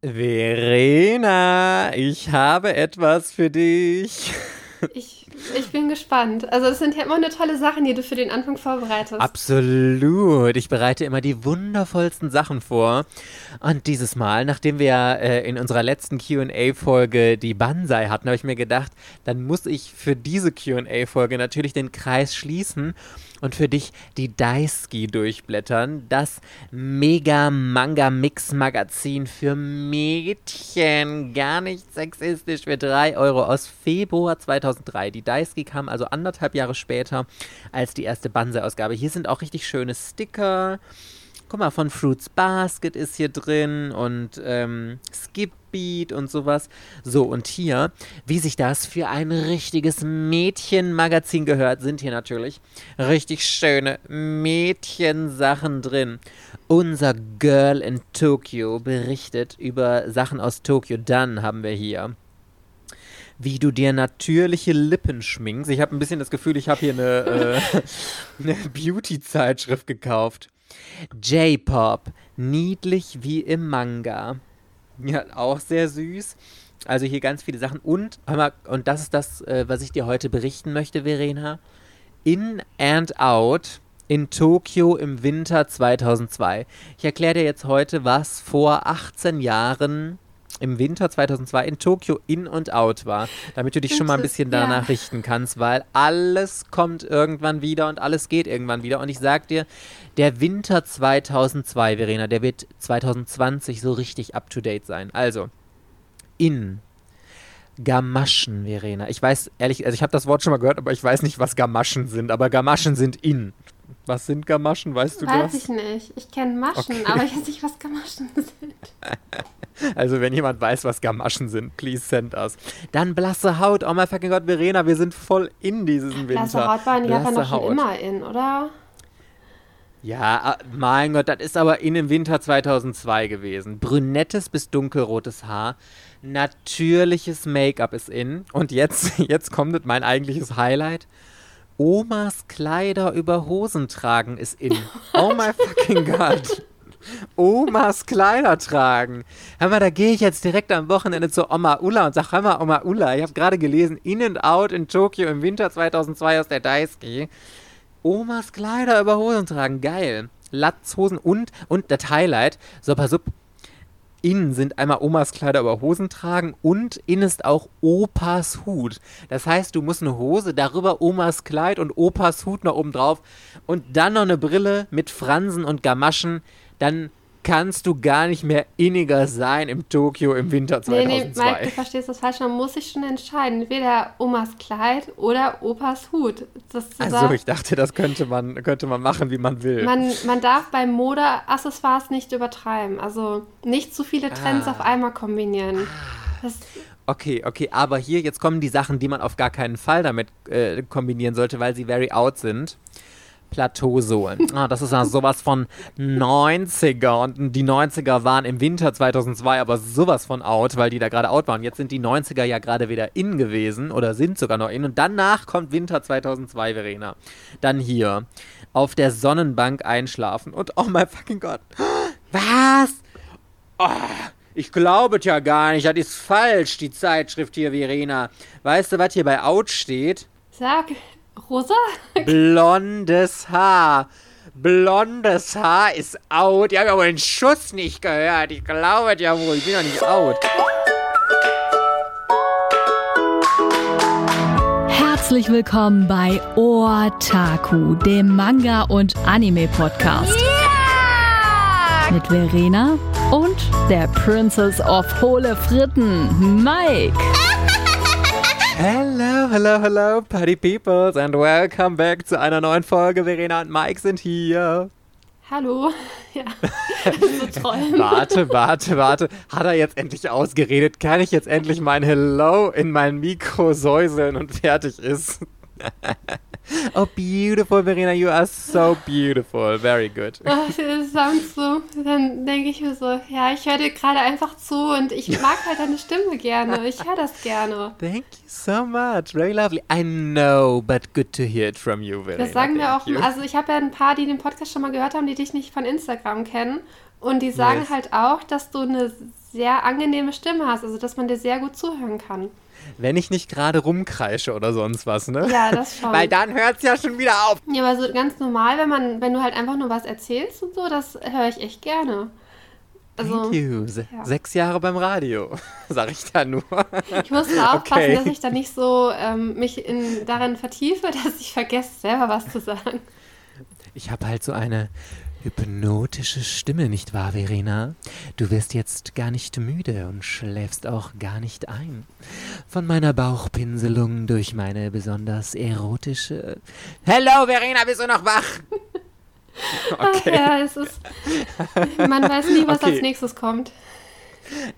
Verena, ich habe etwas für dich. Ich, ich bin gespannt. Also es sind ja immer eine tolle Sachen, die du für den Anfang vorbereitest. Absolut. Ich bereite immer die wundervollsten Sachen vor. Und dieses Mal, nachdem wir äh, in unserer letzten QA-Folge die Banzai hatten, habe ich mir gedacht, dann muss ich für diese QA-Folge natürlich den Kreis schließen und für dich die Daisuke durchblättern. Das Mega-Manga-Mix-Magazin für Mädchen. Gar nicht sexistisch für 3 Euro aus Februar 2003. Die Daisuke kam also anderthalb Jahre später als die erste Banse-Ausgabe. Hier sind auch richtig schöne Sticker. Guck mal, von Fruits Basket ist hier drin und ähm, Skip Beat und sowas. So, und hier, wie sich das für ein richtiges Mädchenmagazin gehört, sind hier natürlich richtig schöne Mädchensachen drin. Unser Girl in Tokyo berichtet über Sachen aus Tokio. Dann haben wir hier wie du dir natürliche Lippen schminkst. Ich habe ein bisschen das Gefühl, ich habe hier eine, äh, eine Beauty-Zeitschrift gekauft. J-Pop, niedlich wie im Manga. Ja, auch sehr süß. Also hier ganz viele Sachen. Und, mal, und das ist das, äh, was ich dir heute berichten möchte, Verena. In and Out in Tokio im Winter 2002. Ich erkläre dir jetzt heute, was vor 18 Jahren im Winter 2002 in Tokio in und out war, damit du dich schon mal ein bisschen danach ja. richten kannst, weil alles kommt irgendwann wieder und alles geht irgendwann wieder. Und ich sag dir, der Winter 2002, Verena, der wird 2020 so richtig up to date sein. Also, in Gamaschen, Verena. Ich weiß ehrlich, also ich habe das Wort schon mal gehört, aber ich weiß nicht, was Gamaschen sind. Aber Gamaschen sind in. Was sind Gamaschen? Weißt du weiß das? Weiß ich nicht. Ich kenne Maschen, okay. aber ich weiß nicht, was Gamaschen sind. Also, wenn jemand weiß, was Gamaschen sind, please send us. Dann blasse Haut. Oh mein fucking Gott, Verena, wir sind voll in dieses Winter. Blasse Haut waren die Japan doch schon immer in, oder? Ja, ah, mein Gott, das ist aber in dem Winter 2002 gewesen. Brünettes bis dunkelrotes Haar. Natürliches Make-up ist in. Und jetzt, jetzt kommt mein eigentliches Highlight. Omas Kleider über Hosen tragen ist in. Oh my fucking God. Omas Kleider tragen. Hör mal, da gehe ich jetzt direkt am Wochenende zu Oma Ulla und sag, hör mal, Oma Ulla, ich habe gerade gelesen, In and Out in Tokio im Winter 2002 aus der Daisuke. Omas Kleider über Hosen tragen, geil. Latzhosen und, und das Highlight, so innen sind einmal Omas Kleider über Hosen tragen und innen ist auch Opas Hut. Das heißt, du musst eine Hose, darüber Omas Kleid und Opas Hut noch oben drauf und dann noch eine Brille mit Fransen und Gamaschen dann kannst du gar nicht mehr inniger sein im Tokio im Winter 2002. Nee, nee, Mike, du verstehst das falsch. Man muss sich schon entscheiden. Entweder Omas Kleid oder Opas Hut. also ich dachte, das könnte man, könnte man machen, wie man will. Man, man darf bei Modeaccessoires nicht übertreiben. Also nicht zu viele Trends ah. auf einmal kombinieren. Das Okay, okay, aber hier jetzt kommen die Sachen, die man auf gar keinen Fall damit äh, kombinieren sollte, weil sie very out sind. Plateausohlen. Ah, das ist ja sowas von 90er. Und die 90er waren im Winter 2002 aber sowas von out, weil die da gerade out waren. Jetzt sind die 90er ja gerade wieder in gewesen oder sind sogar noch in. Und danach kommt Winter 2002, Verena. Dann hier auf der Sonnenbank einschlafen. Und oh mein fucking Gott. Was? Oh, ich glaube ja gar nicht. Das ist falsch, die Zeitschrift hier, Verena. Weißt du, was hier bei Out steht? Sag. Rosa? Blondes Haar. Blondes Haar ist out. Die haben ja wohl den Schuss nicht gehört. Ich glaube ja wohl. Ich bin doch nicht out. Herzlich willkommen bei Otaku, dem Manga- und Anime-Podcast. Yeah! Mit Verena und der Princess of Hohle Fritten, Mike. Hello, hello, hello, Party Peoples and welcome back zu einer neuen Folge. Verena und Mike sind hier. Hallo. Ja, so warte, warte, warte. Hat er jetzt endlich ausgeredet? Kann ich jetzt endlich mein Hello in mein Mikro säuseln und fertig ist? Oh, beautiful, Verena, you are so beautiful. Very good. Oh, das sounds so. Dann denke ich mir so, ja, ich höre dir gerade einfach zu und ich mag halt deine Stimme gerne. Ich höre das gerne. Thank you so much. Very lovely. I know, but good to hear it from you, Verena. Das sagen wir auch. You. Also, ich habe ja ein paar, die den Podcast schon mal gehört haben, die dich nicht von Instagram kennen. Und die sagen Yes. halt auch, dass du eine sehr angenehme Stimme hast, also dass man dir sehr gut zuhören kann. Wenn ich nicht gerade rumkreische oder sonst was, ne? Ja, das schon. Weil dann hört es ja schon wieder auf. Ja, aber so ganz normal, wenn man, wenn du halt einfach nur was erzählst und so, das höre ich echt gerne. Also, Thank you. Se ja. Sechs Jahre beim Radio, sag ich da nur. ich muss da aufpassen, Okay. dass ich da nicht so ähm, mich in, darin vertiefe, dass ich vergesse, selber was zu sagen. Ich habe halt so eine hypnotische Stimme, nicht wahr, Verena? Du wirst jetzt gar nicht müde und schläfst auch gar nicht ein. Von meiner Bauchpinselung durch meine besonders erotische. Hello, Verena, bist du noch wach? Ach Okay. ja, es ist. Man weiß nie, was Okay. als nächstes kommt.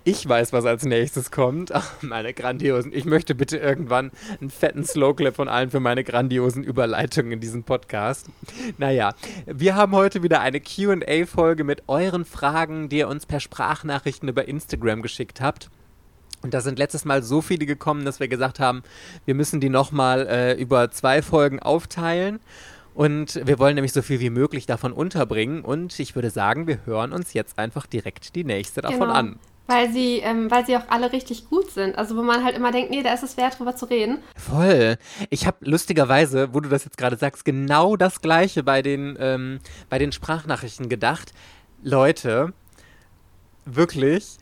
Ich weiß, was als nächstes kommt. Ach, meine grandiosen. Ich möchte bitte irgendwann einen fetten Slowclip von allen für meine grandiosen Überleitungen in diesem Podcast. Naja, wir haben heute wieder eine QA-Folge mit euren Fragen, die ihr uns per Sprachnachrichten über Instagram geschickt habt. Und da sind letztes Mal so viele gekommen, dass wir gesagt haben, wir müssen die nochmal äh, über zwei Folgen aufteilen. Und wir wollen nämlich so viel wie möglich davon unterbringen. Und ich würde sagen, wir hören uns jetzt einfach direkt die nächste davon Genau. an. Weil sie, ähm, weil sie auch alle richtig gut sind. Also wo man halt immer denkt, nee, da ist es wert, drüber zu reden. Voll. Ich habe lustigerweise, wo du das jetzt gerade sagst, genau das gleiche bei den, ähm, bei den Sprachnachrichten gedacht. Leute, wirklich,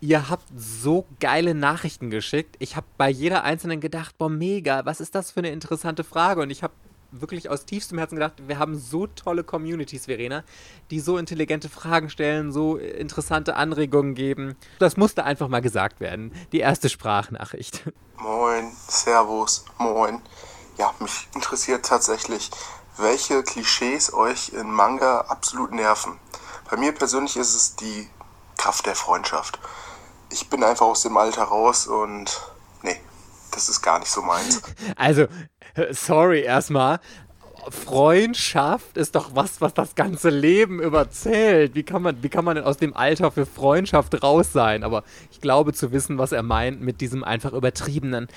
ihr habt so geile Nachrichten geschickt. Ich habe bei jeder einzelnen gedacht, boah, mega, was ist das für eine interessante Frage? Und ich habe wirklich aus tiefstem Herzen gedacht, wir haben so tolle Communities, Verena, die so intelligente Fragen stellen, so interessante Anregungen geben. Das musste einfach mal gesagt werden. Die erste Sprachnachricht. Moin, Servus, moin. Ja, mich interessiert tatsächlich, welche Klischees euch in Manga absolut nerven. Bei mir persönlich ist es die Kraft der Freundschaft. Ich bin einfach aus dem Alter raus und nee, das ist gar nicht so meins. Also, sorry erstmal. Freundschaft ist doch was, was das ganze Leben überzählt. Wie kann man, wie kann man denn aus dem Alter für Freundschaft raus sein? Aber ich glaube zu wissen, was er meint mit diesem einfach übertriebenen.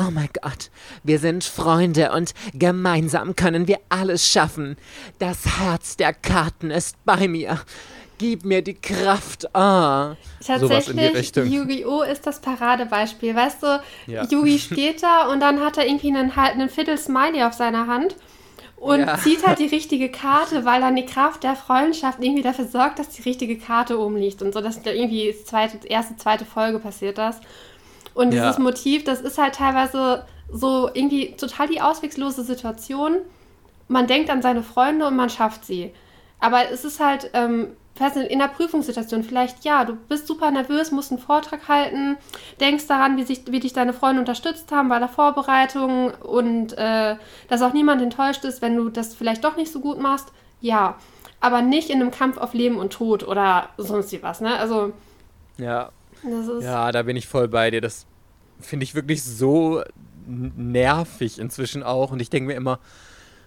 Oh mein Gott, wir sind Freunde und gemeinsam können wir alles schaffen. Das Herz der Karten ist bei mir. Gib mir die Kraft. Ah. Tatsächlich. Yu-Gi-Oh! ist das Paradebeispiel. Weißt du, Ja. Yugi steht da und dann hat er irgendwie einen, halt einen Viertel-Smiley auf seiner Hand und Ja. zieht halt die richtige Karte, weil dann die Kraft der Freundschaft irgendwie dafür sorgt, dass die richtige Karte oben liegt und so. Das ist ja irgendwie die zweite, erste, zweite Folge passiert das. Und Ja. dieses Motiv, das ist halt teilweise so irgendwie total die auswegslose Situation. Man denkt an seine Freunde und man schafft sie. Aber es ist halt, ähm, weiß nicht, in der Prüfungssituation vielleicht, ja, du bist super nervös, musst einen Vortrag halten, denkst daran, wie, sich, wie dich deine Freunde unterstützt haben bei der Vorbereitung und äh, dass auch niemand enttäuscht ist, wenn du das vielleicht doch nicht so gut machst. Ja, aber nicht in einem Kampf auf Leben und Tod oder sonst wie was, ne? Also, Ja. Ja, da bin ich voll bei dir. Das finde ich wirklich so nervig inzwischen auch. Und ich denke mir immer,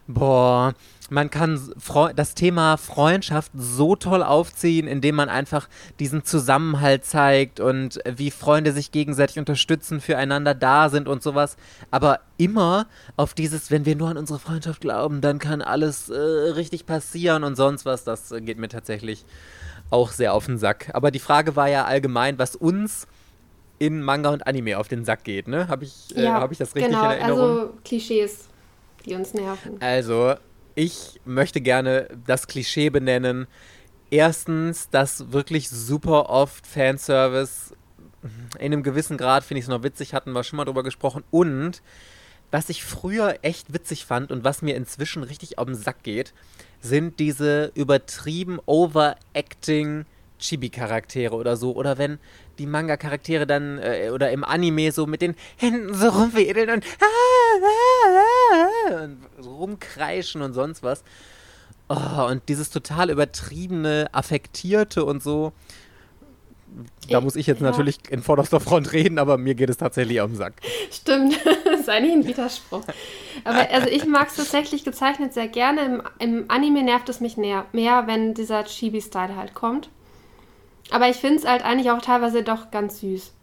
boah, man kann das Thema Freundschaft so toll aufziehen, indem man einfach diesen Zusammenhalt zeigt und wie Freunde sich gegenseitig unterstützen, füreinander da sind und sowas. Aber immer auf dieses, wenn wir nur an unsere Freundschaft glauben, dann kann alles äh, richtig passieren und sonst was. Das äh, geht mir tatsächlich auch sehr auf den Sack. Aber die Frage war ja allgemein, was uns in Manga und Anime auf den Sack geht, ne? Habe ich, äh, hab ich das richtig genau, in Erinnerung? also Klischees, die uns nerven. Also, ich möchte gerne das Klischee benennen. Erstens, dass wirklich super oft Fanservice in einem gewissen Grad, finde ich es noch witzig, hatten wir schon mal drüber gesprochen. Und was ich früher echt witzig fand und was mir inzwischen richtig auf den Sack geht, sind diese übertrieben overacting Chibi-Charaktere oder so. Oder wenn die Manga-Charaktere dann äh, oder im Anime so mit den Händen so rumwedeln und, und so rumkreischen und sonst was. Oh, und dieses total übertriebene, affektierte und so. Da muss ich jetzt ja. natürlich in vorderster Front reden, aber mir geht es tatsächlich am Sack. Stimmt, das ist eigentlich ein Widerspruch. Aber also ich mag es tatsächlich gezeichnet sehr gerne. Im, Im Anime nervt es mich näher, mehr, wenn dieser Chibi-Style halt kommt. Aber ich finde es halt eigentlich auch teilweise doch ganz süß.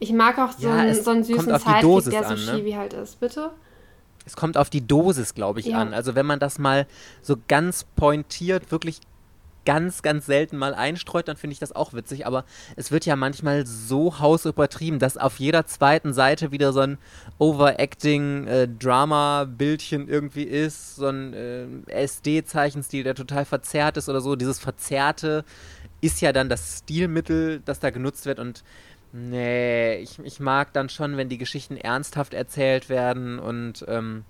Ich mag auch so, Ja, einen, so einen süßen Sidekick, der so an, ne? Chibi halt ist. Bitte? Es kommt auf die Dosis, glaube ich, Ja. an. Also wenn man das mal so ganz pointiert wirklich ganz, ganz selten mal einstreut, dann finde ich das auch witzig. Aber es wird ja manchmal so hausübertrieben, dass auf jeder zweiten Seite wieder so ein Overacting-Drama-Bildchen äh, irgendwie ist, so ein äh, SD-Zeichenstil, der total verzerrt ist oder so. Dieses Verzerrte ist ja dann das Stilmittel, das da genutzt wird und nee, ich, ich mag dann schon, wenn die Geschichten ernsthaft erzählt werden und ähm,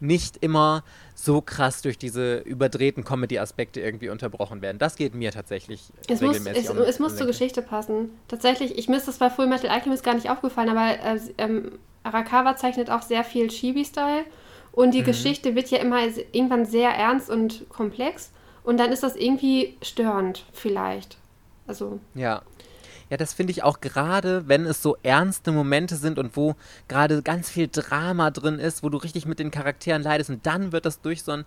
nicht immer so krass durch diese überdrehten Comedy-Aspekte irgendwie unterbrochen werden. Das geht mir tatsächlich es regelmäßig muss, Es, es muss zur Geschichte passen. Tatsächlich, ich mir ist das bei Full Metal Alchemist gar nicht aufgefallen, aber äh, ähm, Arakawa zeichnet auch sehr viel Chibi-Style und die mhm. Geschichte wird ja immer irgendwann sehr ernst und komplex und dann ist das irgendwie störend vielleicht. Also. Ja. Ja, das finde ich auch gerade, wenn es so ernste Momente sind und wo gerade ganz viel Drama drin ist, wo du richtig mit den Charakteren leidest und dann wird das durch so ein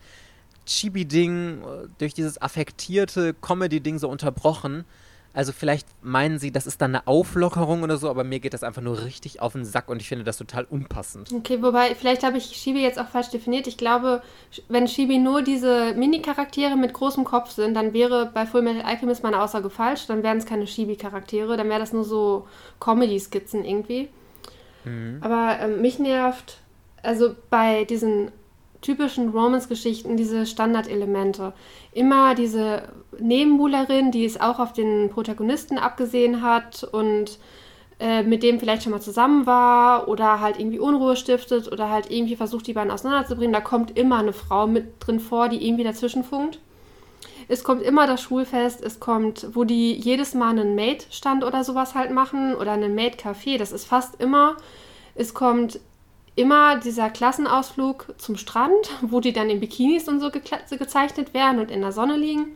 Chibi-Ding, durch dieses affektierte Comedy-Ding so unterbrochen. Also vielleicht meinen sie, das ist dann eine Auflockerung oder so, aber mir geht das einfach nur richtig auf den Sack und ich finde das total unpassend. Okay, wobei, vielleicht habe ich Shibi jetzt auch falsch definiert. Ich glaube, wenn Shibi nur diese Mini-Charaktere mit großem Kopf sind, dann wäre bei Full Metal Alchemist meine Aussage falsch. Dann wären es keine Shibi-Charaktere, dann wäre das nur so Comedy-Skizzen irgendwie. Mhm. Aber ähm, mich nervt, also bei diesen typischen Romance-Geschichten diese Standardelemente. Immer diese Nebenbuhlerin, die es auch auf den Protagonisten abgesehen hat und äh, mit dem vielleicht schon mal zusammen war oder halt irgendwie Unruhe stiftet oder halt irgendwie versucht, die beiden auseinanderzubringen. Da kommt immer eine Frau mit drin vor, die irgendwie dazwischen funkt. Es kommt immer das Schulfest, es kommt, wo die jedes Mal einen Maid-Stand oder sowas halt machen oder einen Maid-Café. Das ist fast immer. Es kommt immer dieser Klassenausflug zum Strand, wo die dann in Bikinis und so ge gezeichnet werden und in der Sonne liegen.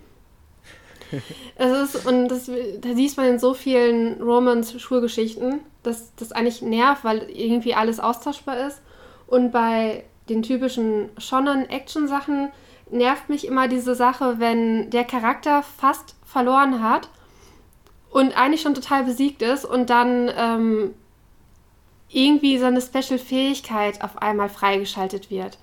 Es ist, und das, da siehst man in so vielen Romance-Schulgeschichten, dass das eigentlich nervt, weil irgendwie alles austauschbar ist. Und bei den typischen Shonen-Action-Sachen nervt mich immer diese Sache, wenn der Charakter fast verloren hat und eigentlich schon total besiegt ist und dann ähm, irgendwie so eine Special-Fähigkeit auf einmal freigeschaltet wird.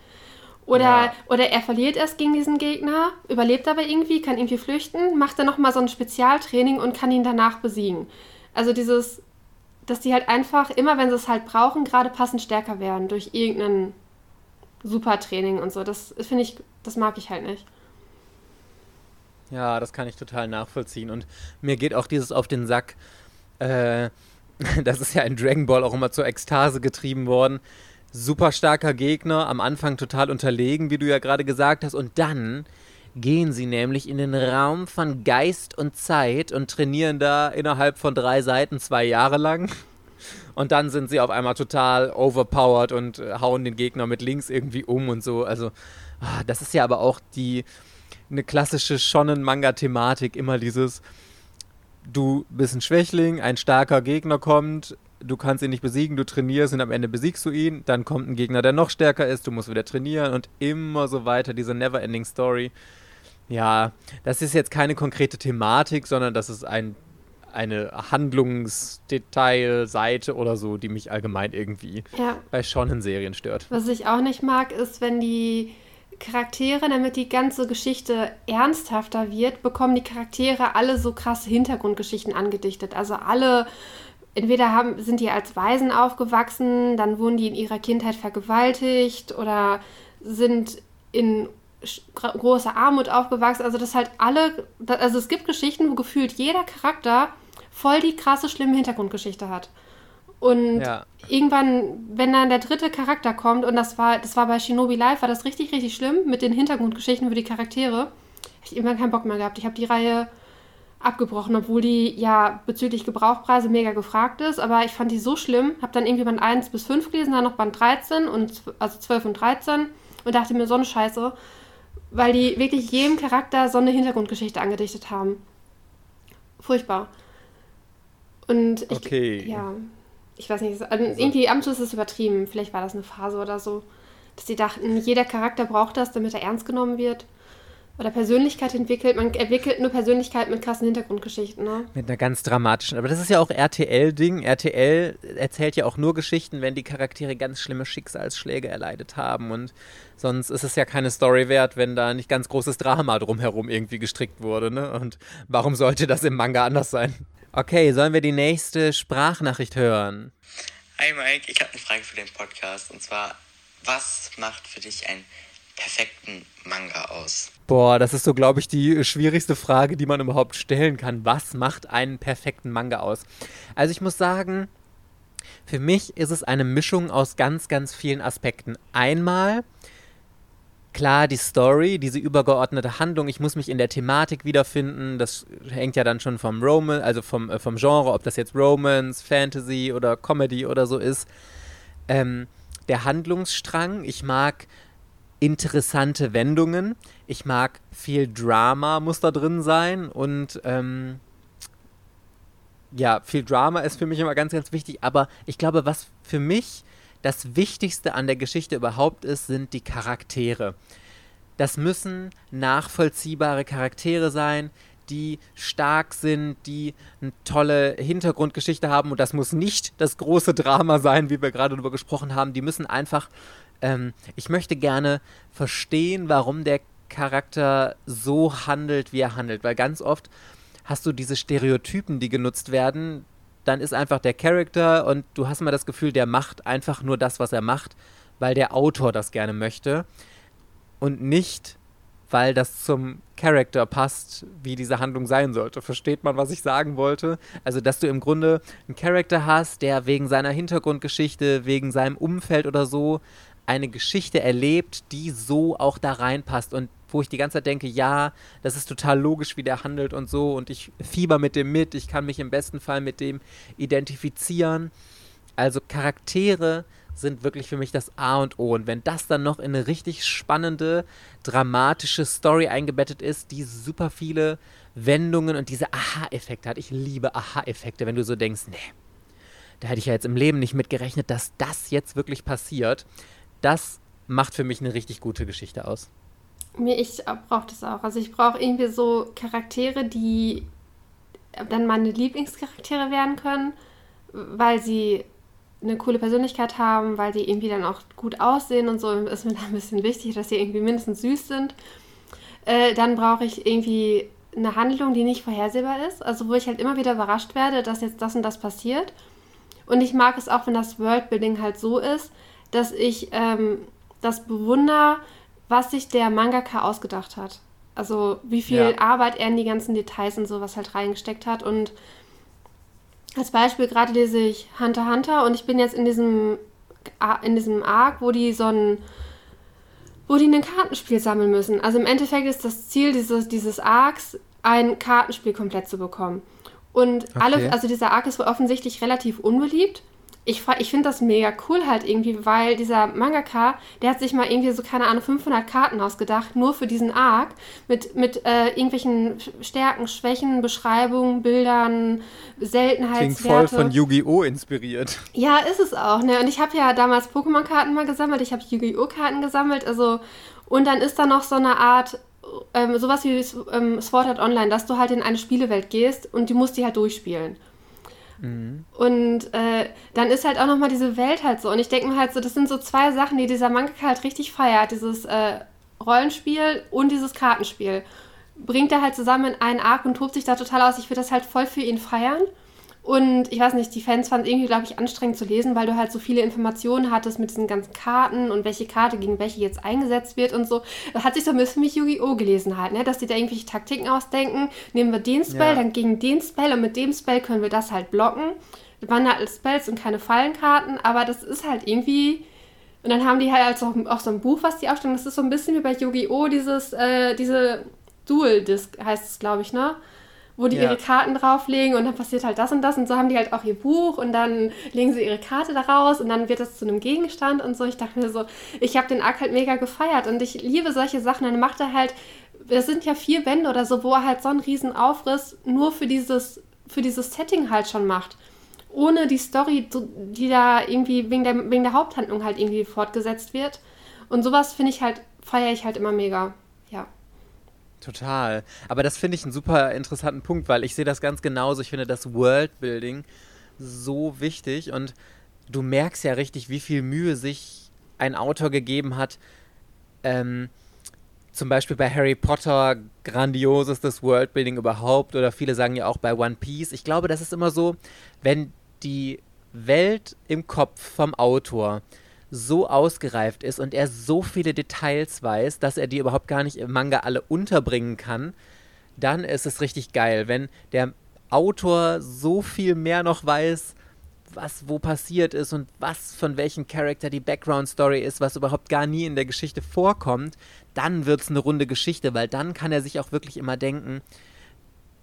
Oder, ja. oder er verliert erst gegen diesen Gegner, überlebt aber irgendwie, kann irgendwie flüchten, macht dann nochmal so ein Spezialtraining und kann ihn danach besiegen. Also dieses, dass die halt einfach, immer wenn sie es halt brauchen, gerade passend stärker werden durch irgendein Supertraining und so. Das finde ich, das mag ich halt nicht. Ja, das kann ich total nachvollziehen. Und mir geht auch dieses auf den Sack, äh, das ist ja in Dragon Ball auch immer zur Ekstase getrieben worden. Super starker Gegner, am Anfang total unterlegen, wie du ja gerade gesagt hast. Und dann gehen sie nämlich in den Raum von Geist und Zeit und trainieren da innerhalb von drei Seiten zwei Jahre lang. Und dann sind sie auf einmal total overpowered und äh, hauen den Gegner mit links irgendwie um und so. Also, ah, das ist ja aber auch die eine klassische Shonen-Manga-Thematik, immer dieses du bist ein Schwächling, ein starker Gegner kommt, du kannst ihn nicht besiegen, du trainierst und am Ende besiegst du ihn, dann kommt ein Gegner, der noch stärker ist, du musst wieder trainieren und immer so weiter, diese Never-Ending Story. Ja, das ist jetzt keine konkrete Thematik, sondern das ist ein, eine Handlungsdetailseite oder so, die mich allgemein irgendwie ja. bei Shonen-Serien stört. Was ich auch nicht mag, ist, wenn die Charaktere, damit die ganze Geschichte ernsthafter wird, bekommen die Charaktere alle so krasse Hintergrundgeschichten angedichtet. Also alle, entweder haben, sind die als Waisen aufgewachsen, dann wurden die in ihrer Kindheit vergewaltigt oder sind in großer Armut aufgewachsen. Also das halt alle, also es gibt Geschichten, wo gefühlt jeder Charakter voll die krasse, schlimme Hintergrundgeschichte hat. Und ja. irgendwann, wenn dann der dritte Charakter kommt, und das war, das war bei Shinobi Live, war das richtig, richtig schlimm mit den Hintergrundgeschichten für die Charaktere. Habe ich irgendwann keinen Bock mehr gehabt. Ich habe die Reihe abgebrochen, obwohl die ja bezüglich Gebrauchpreise mega gefragt ist. Aber ich fand die so schlimm. Habe dann irgendwie Band 1 bis 5 gelesen, dann noch Band 13 und also 12 und 13 und dachte mir so eine Scheiße, weil die wirklich jedem Charakter so eine Hintergrundgeschichte angedichtet haben. Furchtbar. Und ich, okay. ja, ich weiß nicht, also irgendwie am Schluss ist es übertrieben. Vielleicht war das eine Phase oder so, dass sie dachten, jeder Charakter braucht das, damit er ernst genommen wird. oder Persönlichkeit entwickelt. Man entwickelt nur Persönlichkeit mit krassen Hintergrundgeschichten, ne? Mit einer ganz dramatischen. Aber das ist ja auch RTL-Ding. RTL erzählt ja auch nur Geschichten, wenn die Charaktere ganz schlimme Schicksalsschläge erleidet haben. Und sonst ist es ja keine Story wert, wenn da nicht ganz großes Drama drumherum irgendwie gestrickt wurde. Ne? Und warum sollte das im Manga anders sein? Okay, sollen wir die nächste Sprachnachricht hören? Hi Mike, ich habe eine Frage für den Podcast. Und zwar, was macht für dich ein perfekten Manga aus? Boah, das ist so, glaube ich, die schwierigste Frage, die man überhaupt stellen kann. Was macht einen perfekten Manga aus? Also ich muss sagen, für mich ist es eine Mischung aus ganz, ganz vielen Aspekten. Einmal, klar, die Story, diese übergeordnete Handlung, ich muss mich in der Thematik wiederfinden. Das hängt ja dann schon vom Roman, also vom, äh, vom Genre, ob das jetzt Romance, Fantasy oder Comedy oder so ist. Ähm, der Handlungsstrang, ich mag interessante Wendungen. Ich mag viel Drama, muss da drin sein. Und ähm, ja, viel Drama ist für mich immer ganz, ganz wichtig. Aber ich glaube, was für mich das Wichtigste an der Geschichte überhaupt ist, sind die Charaktere. Das müssen nachvollziehbare Charaktere sein, die stark sind, die eine tolle Hintergrundgeschichte haben. Und das muss nicht das große Drama sein, wie wir gerade darüber gesprochen haben. Die müssen einfach ähm, ich möchte gerne verstehen, warum der Charakter so handelt, wie er handelt. Weil ganz oft hast du diese Stereotypen, die genutzt werden. Dann ist einfach der Charakter und du hast mal das Gefühl, der macht einfach nur das, was er macht, weil der Autor das gerne möchte. Und nicht, weil das zum Charakter passt, wie diese Handlung sein sollte. Versteht man, was ich sagen wollte? Also, dass du im Grunde einen Charakter hast, der wegen seiner Hintergrundgeschichte, wegen seinem Umfeld oder so eine Geschichte erlebt, die so auch da reinpasst und wo ich die ganze Zeit denke, ja, das ist total logisch, wie der handelt und so und ich fieber mit dem mit, ich kann mich im besten Fall mit dem identifizieren. Also Charaktere sind wirklich für mich das A und O. Und wenn das dann noch in eine richtig spannende, dramatische Story eingebettet ist, die super viele Wendungen und diese Aha-Effekte hat. Ich liebe Aha-Effekte, wenn du so denkst, nee, da hätte ich ja jetzt im Leben nicht mitgerechnet, dass das jetzt wirklich passiert das macht für mich eine richtig gute Geschichte aus. Ich brauche das auch. Also ich brauche irgendwie so Charaktere, die dann meine Lieblingscharaktere werden können, weil sie eine coole Persönlichkeit haben, weil sie irgendwie dann auch gut aussehen und so ist mir da ein bisschen wichtig, dass sie irgendwie mindestens süß sind. Äh, dann brauche ich irgendwie eine Handlung, die nicht vorhersehbar ist, also wo ich halt immer wieder überrascht werde, dass jetzt das und das passiert. Und ich mag es auch, wenn das Worldbuilding halt so ist, dass ich ähm, das bewundere, was sich der Mangaka ausgedacht hat. Also wie viel ja. Arbeit er in die ganzen Details und sowas halt reingesteckt hat. Und als Beispiel gerade lese ich Hunter Hunter und ich bin jetzt in diesem, in diesem Arc, wo die so ein wo die ein Kartenspiel sammeln müssen. Also im Endeffekt ist das Ziel dieses, dieses Arcs, ein Kartenspiel komplett zu bekommen. Und okay. alle, also dieser Arc ist offensichtlich relativ unbeliebt ich, ich finde das mega cool halt irgendwie, weil dieser Mangaka, der hat sich mal irgendwie so, keine Ahnung, 500 Karten ausgedacht, nur für diesen Arc, mit, mit äh, irgendwelchen Stärken, Schwächen, Beschreibungen, Bildern, Seltenheitswerte. Klingt voll von Yu-Gi-Oh! inspiriert. Ja, ist es auch, ne? Und ich habe ja damals Pokémon-Karten mal gesammelt, ich habe Yu-Gi-Oh! Karten gesammelt, also, und dann ist da noch so eine Art ähm, sowas wie ähm, Sword Art Online, dass du halt in eine Spielewelt gehst und du musst die halt durchspielen. Mhm. Und äh, dann ist halt auch nochmal diese Welt halt so. Und ich denke mir halt so, das sind so zwei Sachen, die dieser Mangaka halt richtig feiert. Dieses äh, Rollenspiel und dieses Kartenspiel. Bringt er halt zusammen in einen Arc und tobt sich da total aus. Ich würde das halt voll für ihn feiern. Und ich weiß nicht, die Fans fanden es irgendwie, glaube ich, anstrengend zu lesen, weil du halt so viele Informationen hattest mit diesen ganzen Karten und welche Karte gegen welche jetzt eingesetzt wird und so. Da hat sich so ein bisschen wie Yu-Gi-Oh! gelesen halt, ne? dass die da irgendwelche Taktiken ausdenken. Nehmen wir den Spell, ja. dann gegen den Spell und mit dem Spell können wir das halt blocken. Das waren halt Spells und keine Fallenkarten, aber das ist halt irgendwie. Und dann haben die halt also auch so ein Buch, was die aufstellen. Das ist so ein bisschen wie bei Yu-Gi-Oh! dieses, äh, diese Dual-Disc heißt es, glaube ich, ne? Wo die ja. ihre Karten drauflegen und dann passiert halt das und das und so haben die halt auch ihr Buch und dann legen sie ihre Karte daraus und dann wird das zu einem Gegenstand und so. Ich dachte mir so, ich habe den Arc halt mega gefeiert und ich liebe solche Sachen. Dann macht er halt, das sind ja vier Bände oder so, wo er halt so einen riesen Aufriss nur für dieses, für dieses Setting halt schon macht. Ohne die Story, die da irgendwie wegen der, wegen der Haupthandlung halt irgendwie fortgesetzt wird. Und sowas finde ich halt, feiere ich halt immer mega. Total. Aber das finde ich einen super interessanten Punkt, weil ich sehe das ganz genauso. Ich finde das Worldbuilding so wichtig und du merkst ja richtig, wie viel Mühe sich ein Autor gegeben hat. Ähm, zum Beispiel bei Harry Potter grandiosestes Worldbuilding überhaupt oder viele sagen ja auch bei One Piece. Ich glaube, das ist immer so, wenn die Welt im Kopf vom Autor so ausgereift ist und er so viele Details weiß, dass er die überhaupt gar nicht im Manga alle unterbringen kann, dann ist es richtig geil. Wenn der Autor so viel mehr noch weiß, was wo passiert ist und was von welchem Charakter die Background Story ist, was überhaupt gar nie in der Geschichte vorkommt, dann wird es eine runde Geschichte, weil dann kann er sich auch wirklich immer denken,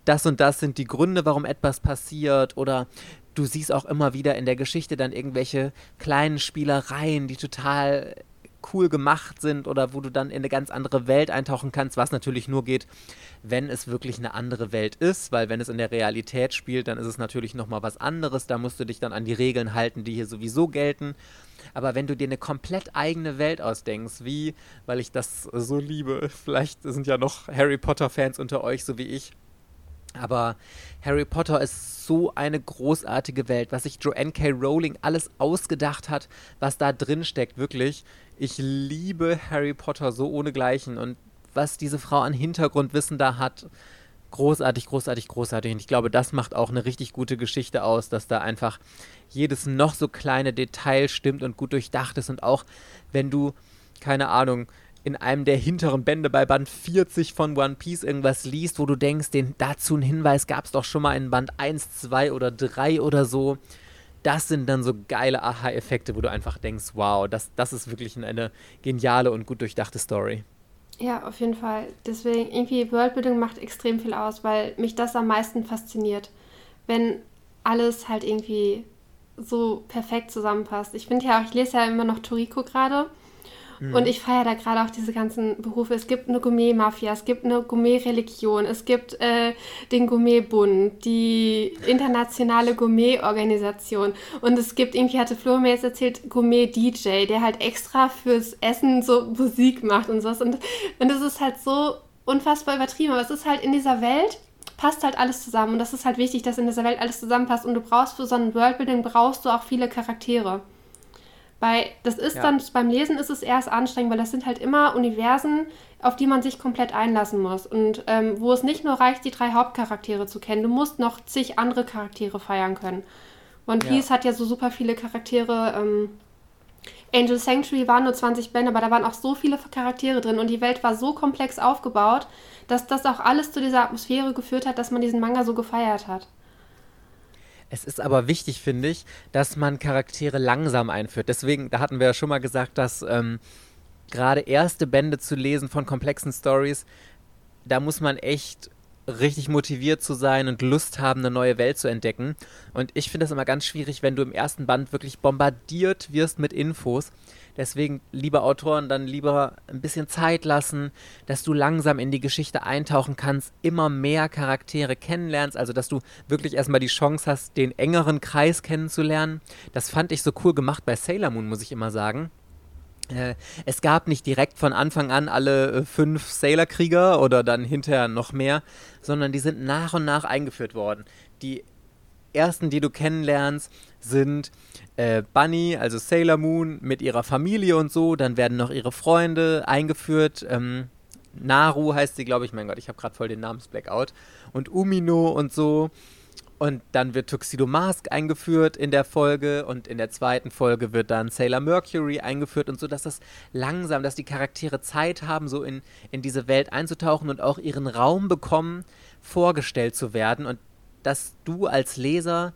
das und das sind die Gründe, warum etwas passiert oder du siehst auch immer wieder in der Geschichte dann irgendwelche kleinen Spielereien, die total cool gemacht sind oder wo du dann in eine ganz andere Welt eintauchen kannst, was natürlich nur geht, wenn es wirklich eine andere Welt ist, weil wenn es in der Realität spielt, dann ist es natürlich nochmal was anderes, da musst du dich dann an die Regeln halten, die hier sowieso gelten. Aber wenn du dir eine komplett eigene Welt ausdenkst, wie, weil ich das so liebe, vielleicht sind ja noch Harry Potter-Fans unter euch, so wie ich, aber Harry Potter ist so eine großartige Welt, was sich Joanne K. Rowling alles ausgedacht hat, was da drin steckt, wirklich. Ich liebe Harry Potter so ohnegleichen und was diese Frau an Hintergrundwissen da hat, großartig, großartig, großartig. Und ich glaube, das macht auch eine richtig gute Geschichte aus, dass da einfach jedes noch so kleine Detail stimmt und gut durchdacht ist und auch wenn du, keine Ahnung, in einem der hinteren Bände bei Band 40 von One Piece irgendwas liest, wo du denkst, den, dazu einen Hinweis gab es doch schon mal in Band 1, 2 oder 3 oder so. Das sind dann so geile Aha-Effekte, wo du einfach denkst, wow, das, das ist wirklich eine geniale und gut durchdachte Story. Ja, auf jeden Fall. Deswegen, irgendwie Worldbuilding macht extrem viel aus, weil mich das am meisten fasziniert. Wenn alles halt irgendwie so perfekt zusammenpasst. Ich finde ja auch, ich lese ja immer noch Toriko gerade Mhm. Und ich feiere da gerade auch diese ganzen Berufe. Es gibt eine Gourmet-Mafia, es gibt eine Gourmet-Religion, es gibt äh, den Gourmet-Bund, die internationale Gourmet-Organisation. Und es gibt, irgendwie hatte Flo mir jetzt erzählt, Gourmet-DJ, der halt extra fürs Essen so Musik macht und sowas. Und, und das ist halt so unfassbar übertrieben. Aber es ist halt in dieser Welt passt halt alles zusammen und das ist halt wichtig, dass in dieser Welt alles zusammenpasst und du brauchst für so ein Worldbuilding brauchst du auch viele Charaktere. Weil das ist ja. dann, beim Lesen ist es erst anstrengend, weil das sind halt immer Universen, auf die man sich komplett einlassen muss. Und ähm, wo es nicht nur reicht, die drei Hauptcharaktere zu kennen, du musst noch zig andere Charaktere feiern können. One Piece ja. hat ja so super viele Charaktere. Ähm, Angel Sanctuary waren nur 20 Bände, aber da waren auch so viele Charaktere drin und die Welt war so komplex aufgebaut, dass das auch alles zu dieser Atmosphäre geführt hat, dass man diesen Manga so gefeiert hat. Es ist aber wichtig, finde ich, dass man Charaktere langsam einführt. Deswegen, da hatten wir ja schon mal gesagt, dass ähm, gerade erste Bände zu lesen von komplexen Stories, da muss man echt richtig motiviert zu sein und Lust haben, eine neue Welt zu entdecken. Und ich finde es immer ganz schwierig, wenn du im ersten Band wirklich bombardiert wirst mit Infos Deswegen, liebe Autoren, dann lieber ein bisschen Zeit lassen, dass du langsam in die Geschichte eintauchen kannst, immer mehr Charaktere kennenlernst, also dass du wirklich erstmal die Chance hast, den engeren Kreis kennenzulernen. Das fand ich so cool gemacht bei Sailor Moon, muss ich immer sagen. Äh, es gab nicht direkt von Anfang an alle äh, fünf Sailor-Krieger oder dann hinterher noch mehr, sondern die sind nach und nach eingeführt worden. Die ersten, die du kennenlernst, sind äh, Bunny, also Sailor Moon, mit ihrer Familie und so. Dann werden noch ihre Freunde eingeführt. Ähm, Naru heißt sie, glaube ich. Mein Gott, ich habe gerade voll den Namensblackout. Und Umino und so. Und dann wird Tuxedo Mask eingeführt in der Folge und in der zweiten Folge wird dann Sailor Mercury eingeführt und so, dass das langsam, dass die Charaktere Zeit haben, so in, in diese Welt einzutauchen und auch ihren Raum bekommen, vorgestellt zu werden und dass du als Leser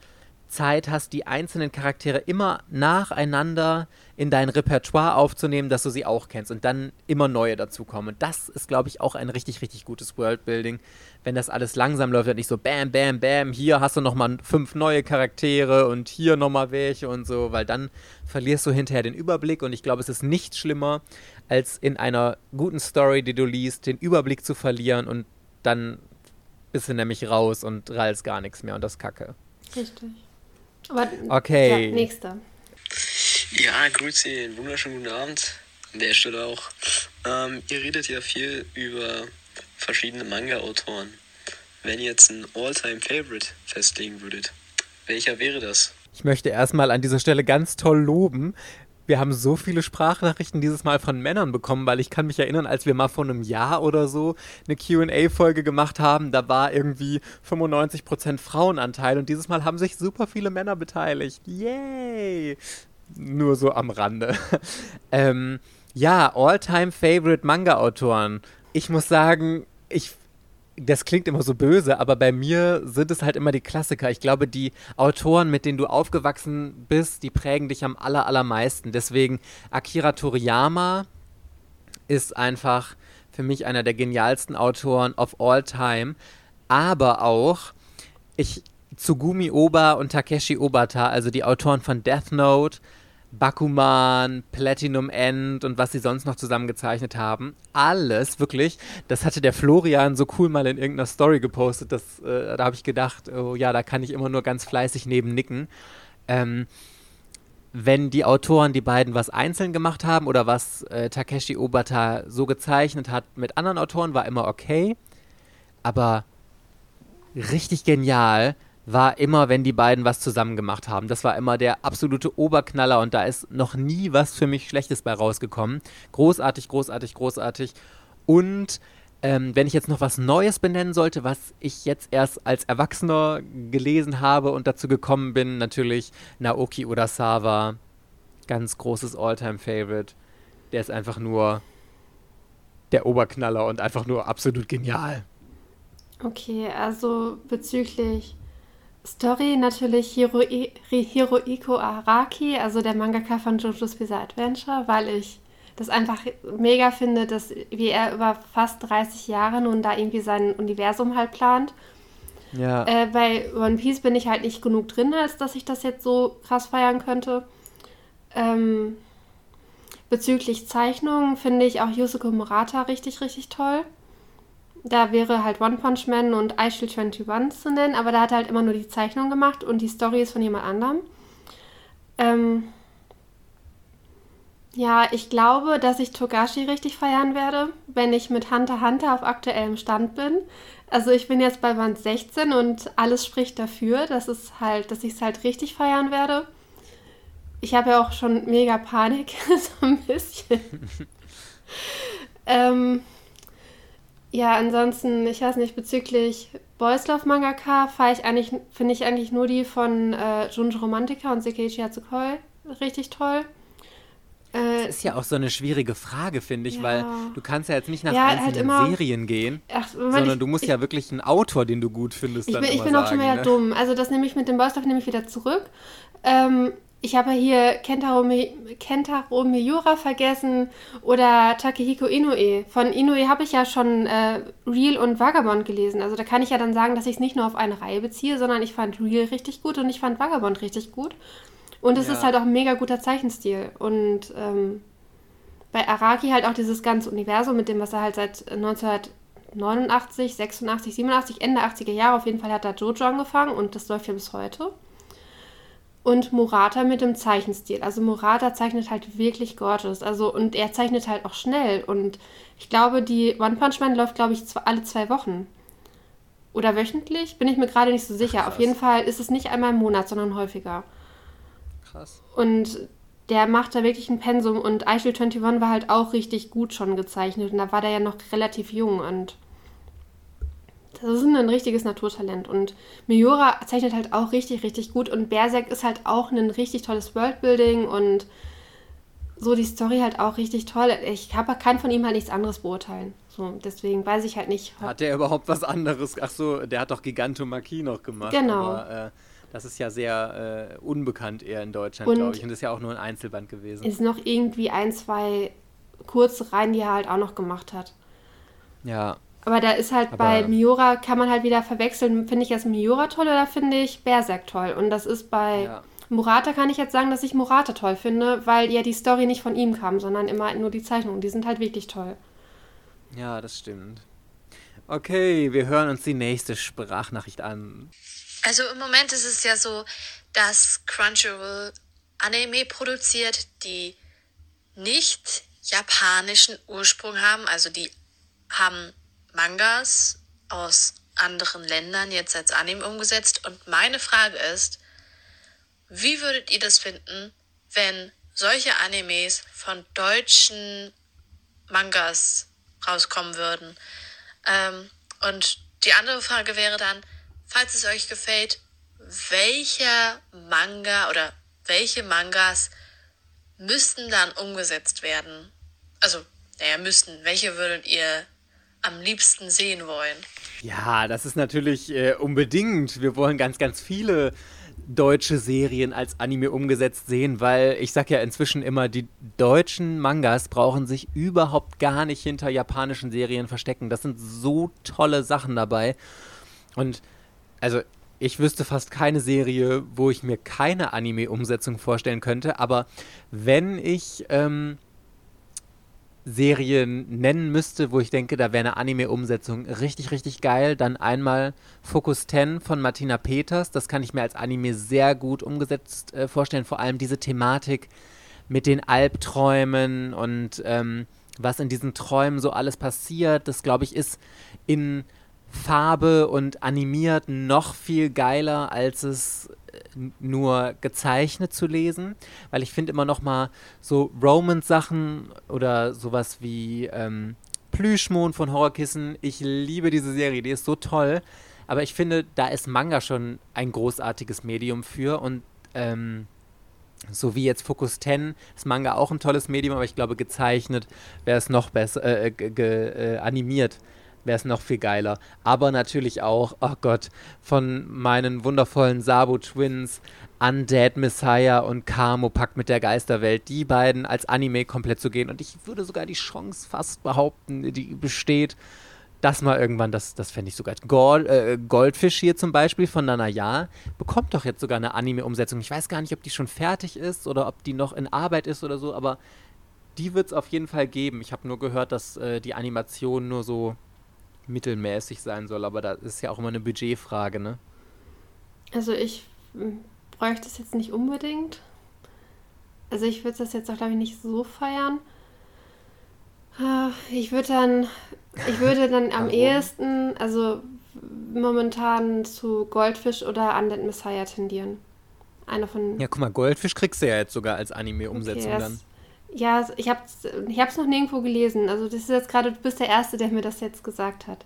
Zeit hast, die einzelnen Charaktere immer nacheinander in dein Repertoire aufzunehmen, dass du sie auch kennst und dann immer neue dazukommen. Das ist, glaube ich, auch ein richtig, richtig gutes Worldbuilding, wenn das alles langsam läuft und nicht so bam, bam, bam, hier hast du nochmal fünf neue Charaktere und hier nochmal welche und so, weil dann verlierst du hinterher den Überblick und ich glaube, es ist nicht schlimmer, als in einer guten Story, die du liest, den Überblick zu verlieren und dann bist du nämlich raus und rallst gar nichts mehr und das Kacke. Richtig. Aber, okay. Ja, nächster. Ja, grüße, wunderschönen guten Abend. An der Stelle auch. Ähm, ihr redet ja viel über verschiedene Manga-Autoren. Wenn ihr jetzt ein All-Time-Favorite festlegen würdet, welcher wäre das? Ich möchte erstmal an dieser Stelle ganz toll loben. Wir haben so viele Sprachnachrichten dieses Mal von Männern bekommen, weil ich kann mich erinnern, als wir mal vor einem Jahr oder so eine QA-Folge gemacht haben, da war irgendwie 95% Frauenanteil und dieses Mal haben sich super viele Männer beteiligt. Yay! Nur so am Rande. ähm, ja, All-Time-Favorite Manga-Autoren. Ich muss sagen, ich das klingt immer so böse, aber bei mir sind es halt immer die Klassiker. Ich glaube, die Autoren, mit denen du aufgewachsen bist, die prägen dich am aller, allermeisten. Deswegen Akira Toriyama ist einfach für mich einer der genialsten Autoren of all time. Aber auch ich, Tsugumi Oba und Takeshi Obata, also die Autoren von Death Note, Bakuman, Platinum End und was sie sonst noch zusammengezeichnet haben. Alles, wirklich. Das hatte der Florian so cool mal in irgendeiner Story gepostet. Dass, äh, da habe ich gedacht, oh ja, da kann ich immer nur ganz fleißig neben nicken. Ähm, wenn die Autoren, die beiden was einzeln gemacht haben oder was äh, Takeshi Obata so gezeichnet hat mit anderen Autoren, war immer okay. Aber richtig genial war immer, wenn die beiden was zusammen gemacht haben. Das war immer der absolute Oberknaller und da ist noch nie was für mich Schlechtes bei rausgekommen. Großartig, großartig, großartig. Und ähm, wenn ich jetzt noch was Neues benennen sollte, was ich jetzt erst als Erwachsener gelesen habe und dazu gekommen bin, natürlich Naoki Urasawa. Ganz großes Alltime-Favorite. Der ist einfach nur der Oberknaller und einfach nur absolut genial. Okay, also bezüglich Story natürlich Hiroi, Hirohiko Araki, also der Mangaka von JoJo's Bizarre Adventure, weil ich das einfach mega finde, dass wie er über fast 30 Jahre nun da irgendwie sein Universum halt plant. Ja. Äh, bei One Piece bin ich halt nicht genug drin, als dass ich das jetzt so krass feiern könnte. Ähm, bezüglich Zeichnungen finde ich auch Yusuke Murata richtig, richtig toll. Da wäre halt One Punch Man und I Shield 21 zu nennen, aber da hat er halt immer nur die Zeichnung gemacht und die Story ist von jemand anderem. Ähm ja, ich glaube, dass ich Togashi richtig feiern werde, wenn ich mit Hunter Hunter auf aktuellem Stand bin. Also ich bin jetzt bei Band 16 und alles spricht dafür, dass es halt, dass ich es halt richtig feiern werde. Ich habe ja auch schon mega Panik, so ein bisschen. ähm, ja, ansonsten, ich weiß nicht, bezüglich Boys Love Mangaka fahre ich eigentlich, finde ich eigentlich nur die von äh, Junji Romantica und Sekeiichi Hatsukoi richtig toll. Äh, das ist ja auch so eine schwierige Frage, finde ich, ja. weil du kannst ja jetzt nicht nach ja, einzelnen halt immer, Serien gehen, ach, sondern ich, du musst ich, ja wirklich einen Autor, den du gut findest, ich dann bin, Ich bin auch schon wieder ne? dumm. Also das nehme ich mit dem Boys Love nehme ich wieder zurück. Ähm, ich habe hier Kentaro, Kentaro Miura vergessen oder Takehiko Inoue. Von Inoue habe ich ja schon äh, Real und Vagabond gelesen. Also da kann ich ja dann sagen, dass ich es nicht nur auf eine Reihe beziehe, sondern ich fand Real richtig gut und ich fand Vagabond richtig gut. Und es ja. ist halt auch ein mega guter Zeichenstil. Und ähm, bei Araki halt auch dieses ganze Universum mit dem, was er halt seit 1989, 86, 87, Ende 80er Jahre auf jeden Fall hat da Jojo angefangen und das läuft ja bis heute und Murata mit dem Zeichenstil. Also Murata zeichnet halt wirklich gorgeous. Also und er zeichnet halt auch schnell. Und ich glaube, die One Punch Man läuft, glaube ich, alle zwei Wochen. Oder wöchentlich? Bin ich mir gerade nicht so sicher. Krass. Auf jeden Fall ist es nicht einmal im Monat, sondern häufiger. Krass. Und der macht da wirklich ein Pensum. Und Eichel 21 war halt auch richtig gut schon gezeichnet. Und da war der ja noch relativ jung. Und das ist ein richtiges Naturtalent. Und Miura zeichnet halt auch richtig, richtig gut. Und Berserk ist halt auch ein richtig tolles Worldbuilding und so die Story halt auch richtig toll. Ich kann von ihm halt nichts anderes beurteilen. So, deswegen weiß ich halt nicht. Hat der überhaupt was anderes? Ach so, der hat doch Gigantomachie noch gemacht. Genau. Aber, äh, das ist ja sehr äh, unbekannt eher in Deutschland, glaube ich. Und das ist ja auch nur ein Einzelband gewesen. Ist noch irgendwie ein, zwei kurze Reihen, die er halt auch noch gemacht hat. Ja, aber da ist halt Aber bei Miura, kann man halt wieder verwechseln, finde ich jetzt Miura toll oder finde ich Berserk toll? Und das ist bei ja. Murata, kann ich jetzt sagen, dass ich Murata toll finde, weil ja die Story nicht von ihm kam, sondern immer nur die Zeichnungen. Die sind halt wirklich toll. Ja, das stimmt. Okay, wir hören uns die nächste Sprachnachricht an. Also im Moment ist es ja so, dass Crunchyroll Anime produziert, die nicht japanischen Ursprung haben. Also die haben Mangas aus anderen Ländern jetzt als Anime umgesetzt. Und meine Frage ist, wie würdet ihr das finden, wenn solche Animes von deutschen Mangas rauskommen würden? Ähm, und die andere Frage wäre dann, falls es euch gefällt, welcher Manga oder welche Mangas müssten dann umgesetzt werden? Also, naja, müssten. Welche würdet ihr am liebsten sehen wollen? Ja, das ist natürlich äh, unbedingt. Wir wollen ganz, ganz viele deutsche Serien als Anime umgesetzt sehen, weil ich sag ja inzwischen immer, die deutschen Mangas brauchen sich überhaupt gar nicht hinter japanischen Serien verstecken. Das sind so tolle Sachen dabei. Und also ich wüsste fast keine Serie, wo ich mir keine Anime-Umsetzung vorstellen könnte, aber wenn ich ähm, Serien nennen müsste, wo ich denke, da wäre eine Anime-Umsetzung richtig, richtig geil, dann einmal Focus 10 von Martina Peters. Das kann ich mir als Anime sehr gut umgesetzt äh, vorstellen. Vor allem diese Thematik mit den Albträumen und ähm, was in diesen Träumen so alles passiert. Das, glaube ich, ist in Farbe und animiert noch viel geiler, als es nur gezeichnet zu lesen, weil ich finde immer noch mal so Romance-Sachen oder sowas wie ähm, Plüschmond von Horrorkissen. Ich liebe diese Serie, die ist so toll. Aber ich finde, da ist Manga schon ein großartiges Medium für und ähm, so wie jetzt Focus 10 ist Manga auch ein tolles Medium, aber ich glaube, gezeichnet wäre es noch besser, äh, äh, animiert wäre es noch viel geiler. Aber natürlich auch, oh Gott, von meinen wundervollen Sabu-Twins, Undead Messiah und Kamo packt mit der Geisterwelt, die beiden als Anime komplett zu gehen. Und ich würde sogar die Chance fast behaupten, die besteht, das mal irgendwann, das, das fände ich sogar. Gold, äh, Goldfish hier zum Beispiel von Nanaya bekommt doch jetzt sogar eine Anime-Umsetzung. Ich weiß gar nicht, ob die schon fertig ist oder ob die noch in Arbeit ist oder so, aber die wird es auf jeden Fall geben. Ich habe nur gehört, dass äh, die Animation nur so mittelmäßig sein soll, aber da ist ja auch immer eine Budgetfrage, ne? Also ich bräuchte es jetzt nicht unbedingt. Also ich würde das jetzt auch, glaube ich, nicht so feiern. Ah, ich würde dann, ich würde dann am ehesten, also momentan zu Goldfisch oder Undead Messiah tendieren. Einer von. Ja, guck mal, Goldfisch kriegst du ja jetzt sogar als Anime-Umsetzung okay, dann. Ja, ich habe es ich hab's noch nirgendwo gelesen. Also das ist jetzt gerade, du bist der Erste, der mir das jetzt gesagt hat.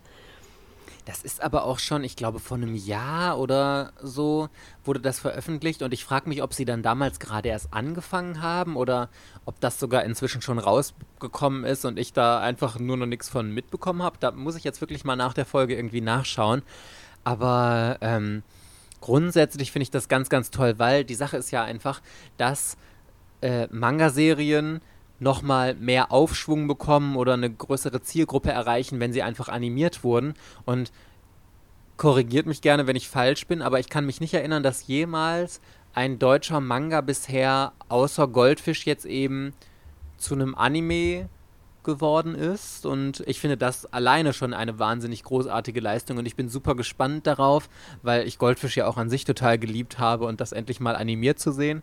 Das ist aber auch schon, ich glaube, vor einem Jahr oder so wurde das veröffentlicht und ich frage mich, ob sie dann damals gerade erst angefangen haben oder ob das sogar inzwischen schon rausgekommen ist und ich da einfach nur noch nichts von mitbekommen habe. Da muss ich jetzt wirklich mal nach der Folge irgendwie nachschauen. Aber ähm, grundsätzlich finde ich das ganz, ganz toll, weil die Sache ist ja einfach, dass äh, Manga-Serien nochmal mehr Aufschwung bekommen oder eine größere Zielgruppe erreichen, wenn sie einfach animiert wurden. Und korrigiert mich gerne, wenn ich falsch bin, aber ich kann mich nicht erinnern, dass jemals ein deutscher Manga bisher außer Goldfisch jetzt eben zu einem Anime geworden ist. Und ich finde das alleine schon eine wahnsinnig großartige Leistung. Und ich bin super gespannt darauf, weil ich Goldfisch ja auch an sich total geliebt habe und das endlich mal animiert zu sehen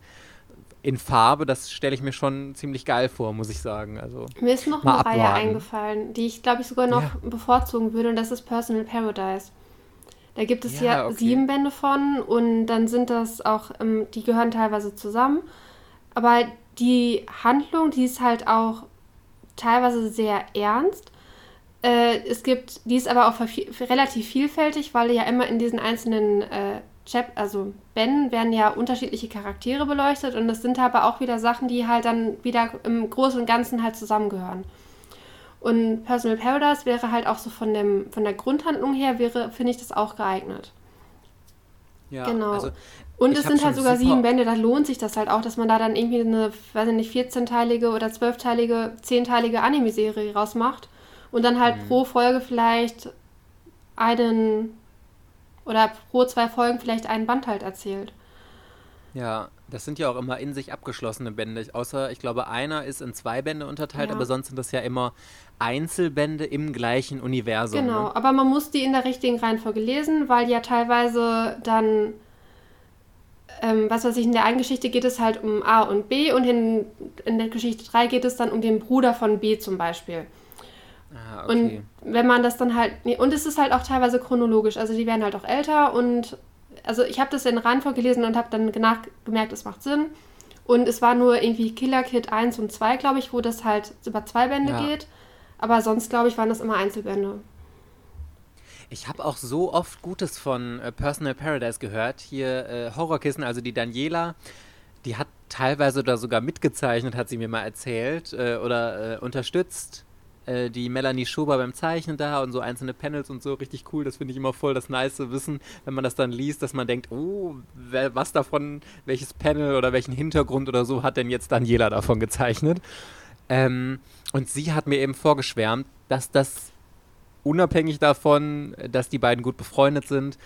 in Farbe, das stelle ich mir schon ziemlich geil vor, muss ich sagen. Also, mir ist noch eine abwarten. Reihe eingefallen, die ich glaube ich sogar noch ja. bevorzugen würde und das ist Personal Paradise. Da gibt es ja, ja okay. sieben Bände von und dann sind das auch, ähm, die gehören teilweise zusammen. Aber die Handlung, die ist halt auch teilweise sehr ernst. Äh, es gibt, die ist aber auch relativ vielfältig, weil ja immer in diesen einzelnen äh, Chap also Ben werden ja unterschiedliche Charaktere beleuchtet und das sind aber auch wieder Sachen, die halt dann wieder im Großen und Ganzen halt zusammengehören. Und Personal Paradise wäre halt auch so von, dem, von der Grundhandlung her, wäre, finde ich das auch geeignet. Ja, genau. Also, und es sind halt sogar sieben Bände, da lohnt sich das halt auch, dass man da dann irgendwie eine, weiß ich nicht, 14-teilige oder 12-teilige, 10-teilige Anime-Serie rausmacht und dann halt mhm. pro Folge vielleicht einen oder pro zwei Folgen vielleicht einen Band halt erzählt. Ja, das sind ja auch immer in sich abgeschlossene Bände. Außer, ich glaube, einer ist in zwei Bände unterteilt, ja. aber sonst sind das ja immer Einzelbände im gleichen Universum. Genau, ne? aber man muss die in der richtigen Reihenfolge lesen, weil ja teilweise dann, ähm, was weiß ich, in der einen Geschichte geht es halt um A und B und in, in der Geschichte 3 geht es dann um den Bruder von B zum Beispiel. Ah, okay. Und wenn man das dann halt, nee, und es ist halt auch teilweise chronologisch, also die werden halt auch älter und, also ich habe das in Reihenfolge gelesen und habe dann gemerkt, es macht Sinn. Und es war nur irgendwie Killer Kid 1 und 2, glaube ich, wo das halt über zwei Bände Ja. geht. Aber sonst, glaube ich, waren das immer Einzelbände. Ich habe auch so oft Gutes von äh, Personal Paradise gehört. Hier äh, Horrorkissen, also die Daniela, die hat teilweise da sogar mitgezeichnet, hat sie mir mal erzählt äh, oder äh, unterstützt. Äh, die Melanie Schober beim Zeichnen da und so einzelne Panels und so, richtig cool. Das finde ich immer voll das nice Wissen, wenn man das dann liest, dass man denkt, oh, wer, was davon, welches Panel oder welchen Hintergrund oder so hat denn jetzt Daniela davon gezeichnet. Ähm, und sie hat mir eben vorgeschwärmt, dass das unabhängig davon, dass die beiden gut befreundet sind,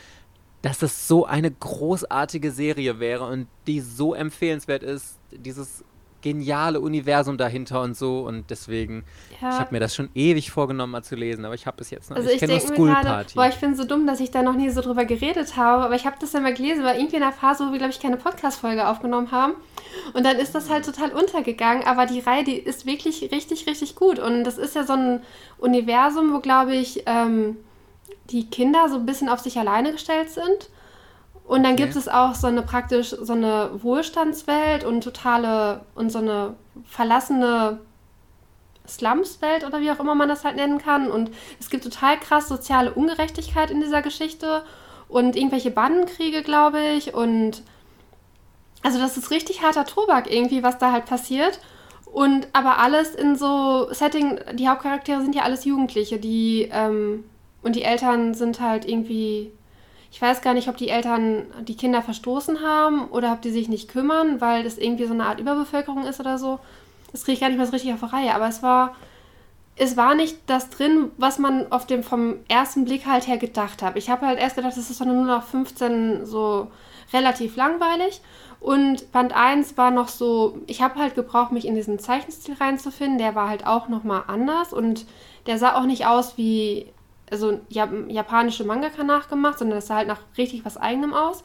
dass es so eine großartige Serie wäre und die so empfehlenswert ist, dieses geniale Universum dahinter und so und deswegen, Ja. ich habe mir das schon ewig vorgenommen mal zu lesen, aber ich habe es jetzt noch Also nicht. ich kenne nur School gerade, Party. boah, ich bin so dumm, dass ich da noch nie so drüber geredet habe, aber ich habe das dann mal gelesen, weil irgendwie in der Phase, wo wir, glaube ich, keine Podcast-Folge aufgenommen haben. Und dann ist das halt total untergegangen, aber die Reihe, die ist wirklich richtig, richtig gut. Und das ist ja so ein Universum, wo, glaube ich, ähm, die Kinder so ein bisschen auf sich alleine gestellt sind. Und dann Okay. gibt es auch so eine praktisch so eine Wohlstandswelt und totale und so eine verlassene Slumswelt oder wie auch immer man das halt nennen kann. Und es gibt total krass soziale Ungerechtigkeit in dieser Geschichte und irgendwelche Bandenkriege, glaube ich. Und also das ist richtig harter Tobak irgendwie, was da halt passiert. Und aber alles in so Setting, die Hauptcharaktere sind ja alles Jugendliche, die ähm, und die Eltern sind halt irgendwie, ich weiß gar nicht, ob die Eltern die Kinder verstoßen haben oder ob die sich nicht kümmern, weil das irgendwie so eine Art Überbevölkerung ist oder so. Das kriege ich gar nicht mehr so richtig auf die Reihe, aber es war, es war nicht das drin, was man auf dem vom ersten Blick halt her gedacht hat. Ich habe halt erst gedacht, das ist doch nur noch 15 so relativ langweilig. Und Band 1 war noch so, ich habe halt gebraucht, mich in diesen Zeichenstil reinzufinden. Der war halt auch nochmal anders und der sah auch nicht aus wie also Jap japanische Mangaka nachgemacht, sondern das sah halt nach richtig was eigenem aus.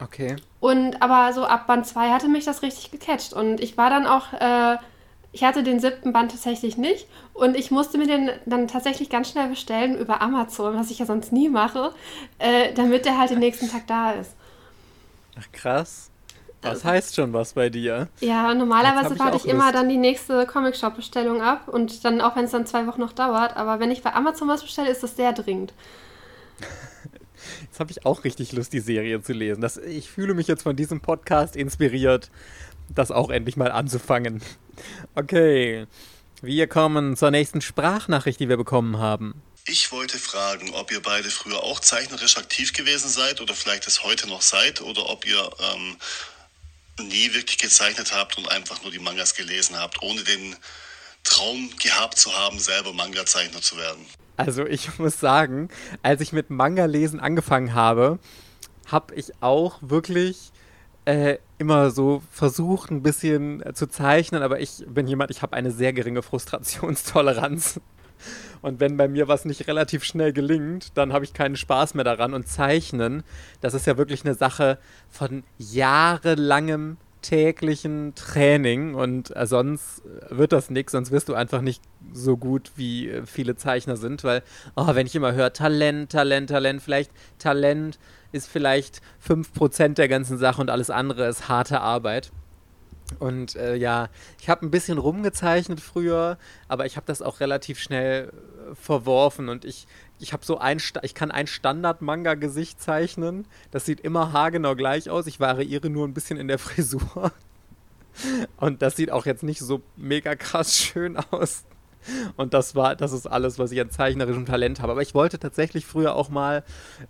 okay. Und aber so ab Band 2 hatte mich das richtig gecatcht. Und ich war dann auch, äh, ich hatte den siebten Band tatsächlich nicht. Und ich musste mir den dann tatsächlich ganz schnell bestellen über Amazon, was ich ja sonst nie mache, äh, damit der halt den nächsten Tag da ist. Ach, krass. Das heißt schon was bei dir. Ja, normalerweise ich warte auch ich immer dann die nächste Comic-Shop-Bestellung ab. Und dann, auch wenn es dann zwei Wochen noch dauert. Aber wenn ich bei Amazon was bestelle, ist das sehr dringend. Jetzt habe ich auch richtig Lust, die Serie zu lesen. Das, ich fühle mich jetzt von diesem Podcast inspiriert, das auch endlich mal anzufangen. Okay, wir kommen zur nächsten Sprachnachricht, die wir bekommen haben. Ich wollte fragen, ob ihr beide früher auch zeichnerisch aktiv gewesen seid oder vielleicht es heute noch seid oder ob ihr ähm, nie wirklich gezeichnet habt und einfach nur die Mangas gelesen habt, ohne den Traum gehabt zu haben, selber Manga-Zeichner zu werden. Also ich muss sagen, als ich mit Manga-Lesen angefangen habe, habe ich auch wirklich äh, immer so versucht, ein bisschen äh, zu zeichnen, aber ich bin jemand, ich habe eine sehr geringe Frustrationstoleranz. Und wenn bei mir was nicht relativ schnell gelingt, dann habe ich keinen Spaß mehr daran. Und Zeichnen, das ist ja wirklich eine Sache von jahrelangem täglichen Training und äh, sonst wird das nichts, sonst wirst du einfach nicht so gut, wie äh, viele Zeichner sind, weil, oh, wenn ich immer höre, Talent, Talent, Talent, vielleicht Talent ist vielleicht 5% der ganzen Sache und alles andere ist harte Arbeit. Und äh, ja, ich habe ein bisschen rumgezeichnet früher, aber ich habe das auch relativ schnell äh, verworfen und ich, ich habe so ein, Sta- ich kann ein Standard-Manga-Gesicht zeichnen. Das sieht immer haargenau gleich aus. Ich variiere nur ein bisschen in der Frisur. Und das sieht auch jetzt nicht so mega krass schön aus. Und das war, das ist alles, was ich an zeichnerischem Talent habe. Aber ich wollte tatsächlich früher auch mal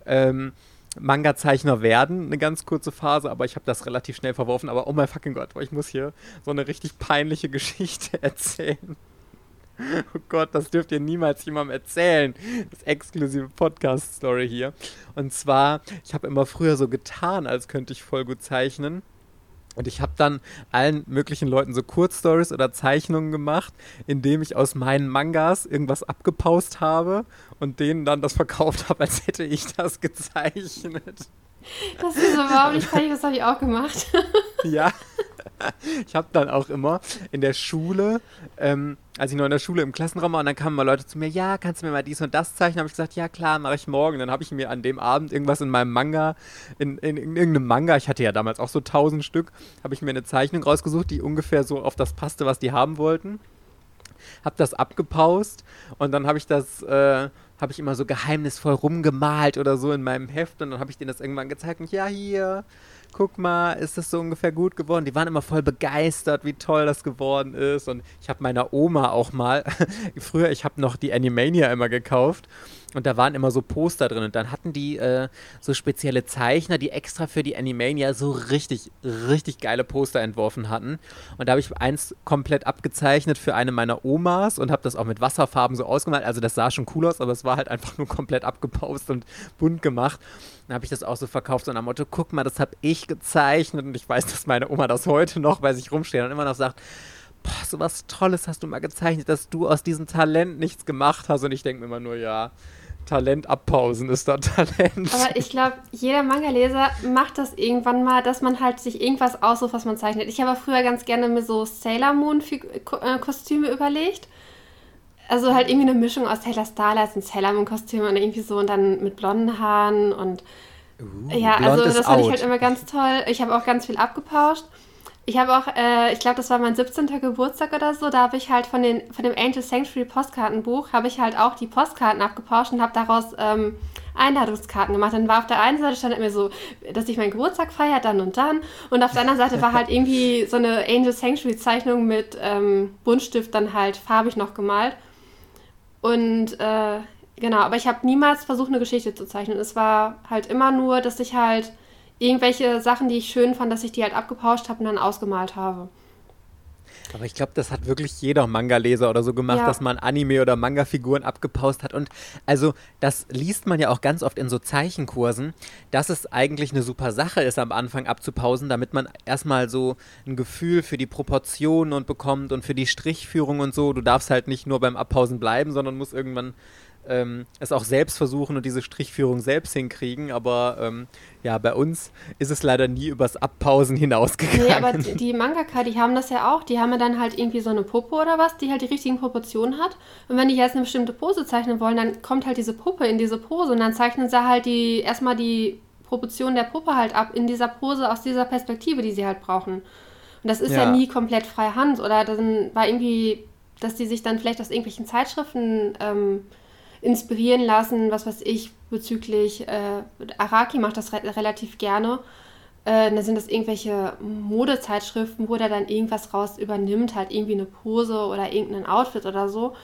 ähm, Manga-Zeichner werden, eine ganz kurze Phase, aber ich habe das relativ schnell verworfen. Aber oh mein fucking Gott, ich muss hier so eine richtig peinliche Geschichte erzählen. Oh Gott, das dürft ihr niemals jemandem erzählen. Das exklusive Podcast-Story hier. Und zwar, ich habe immer früher so getan, als könnte ich voll gut zeichnen. Und ich habe dann allen möglichen Leuten so Kurzstories oder Zeichnungen gemacht, indem ich aus meinen Mangas irgendwas abgepaust habe und denen dann das verkauft habe, als hätte ich das gezeichnet. Das ist überhaupt nicht peinlich, das habe ich auch gemacht. Ja. ich habe dann auch immer in der Schule, ähm, als ich noch in der Schule im Klassenraum war, und dann kamen mal Leute zu mir, ja, kannst du mir mal dies und das zeichnen? habe ich gesagt, ja klar, mache ich morgen. Dann habe ich mir an dem Abend irgendwas in meinem Manga, in, in, in, irgendeinem Manga, ich hatte ja damals auch so tausend Stück, habe ich mir eine Zeichnung rausgesucht, die ungefähr so auf das passte, was die haben wollten. Habe das abgepaust und dann habe ich das äh, habe ich immer so geheimnisvoll rumgemalt oder so in meinem Heft und dann habe ich denen das irgendwann gezeigt und ja, hier, guck mal, ist das so ungefähr gut geworden? Die waren immer voll begeistert, wie toll das geworden ist und ich habe meiner Oma auch mal, früher, ich habe noch die Animania immer gekauft und da waren immer so Poster drin. Und dann hatten die äh, so spezielle Zeichner, die extra für die Animania so richtig, richtig geile Poster entworfen hatten. Und da habe ich eins komplett abgezeichnet für eine meiner Omas und habe das auch mit Wasserfarben so ausgemalt. Also das sah schon cool aus, aber es war halt einfach nur komplett abgepaust und bunt gemacht. Dann habe ich das auch so verkauft, so nach Motto, guck mal, das habe ich gezeichnet. Und ich weiß, dass meine Oma das heute noch bei sich rumsteht und immer noch sagt, boah, so was Tolles hast du mal gezeichnet, dass du aus diesem Talent nichts gemacht hast. Und ich denke mir immer nur, ja, Talent abpausen ist da Talent. Aber ich glaube, jeder Manga-Leser macht das irgendwann mal, dass man halt sich irgendwas aussucht, was man zeichnet. Ich habe früher ganz gerne mir so Sailor Moon-Kostüme äh, überlegt. Also halt irgendwie eine Mischung aus Taylor Starlight und Sailor Moon-Kostüme und irgendwie so und dann mit blonden Haaren und uh, ja, also das fand ich halt immer ganz toll. Ich habe auch ganz viel abgepauscht. Ich habe auch, äh, ich glaube, das war mein 17. Geburtstag oder so, da habe ich halt von, den, von dem Angel Sanctuary Postkartenbuch, habe ich halt auch die Postkarten abgepauscht und habe daraus ähm, Einladungskarten gemacht. Dann war auf der einen Seite stand immer so, dass ich meinen Geburtstag feiere, dann und dann. Und auf der anderen Seite war halt irgendwie so eine Angel Sanctuary Zeichnung mit ähm, Buntstift dann halt farbig noch gemalt. Und äh, genau, aber ich habe niemals versucht, eine Geschichte zu zeichnen. Es war halt immer nur, dass ich halt irgendwelche Sachen, die ich schön fand, dass ich die halt abgepauscht habe und dann ausgemalt habe. Aber ich glaube, das hat wirklich jeder Manga-Leser oder so gemacht, ja. dass man Anime- oder Manga-Figuren abgepaust hat. Und also, das liest man ja auch ganz oft in so Zeichenkursen, dass es eigentlich eine super Sache ist, am Anfang abzupausen, damit man erstmal so ein Gefühl für die Proportionen und bekommt und für die Strichführung und so. Du darfst halt nicht nur beim Abpausen bleiben, sondern musst irgendwann ähm, es auch selbst versuchen und diese Strichführung selbst hinkriegen. Aber ähm, ja, bei uns ist es leider nie übers Abpausen hinausgegangen. Nee, aber die Mangaka, die haben das ja auch. Die haben ja dann halt irgendwie so eine Puppe oder was, die halt die richtigen Proportionen hat. Und wenn die jetzt eine bestimmte Pose zeichnen wollen, dann kommt halt diese Puppe in diese Pose und dann zeichnen sie halt die erstmal die Proportion der Puppe halt ab in dieser Pose aus dieser Perspektive, die sie halt brauchen. Und das ist ja, ja nie komplett freie Hand. Oder dann war irgendwie, dass die sich dann vielleicht aus irgendwelchen Zeitschriften ähm, inspirieren lassen, was weiß ich, bezüglich äh, Araki macht das re relativ gerne. Äh, da sind das irgendwelche Modezeitschriften, wo der dann irgendwas raus übernimmt, halt irgendwie eine Pose oder irgendein Outfit oder so.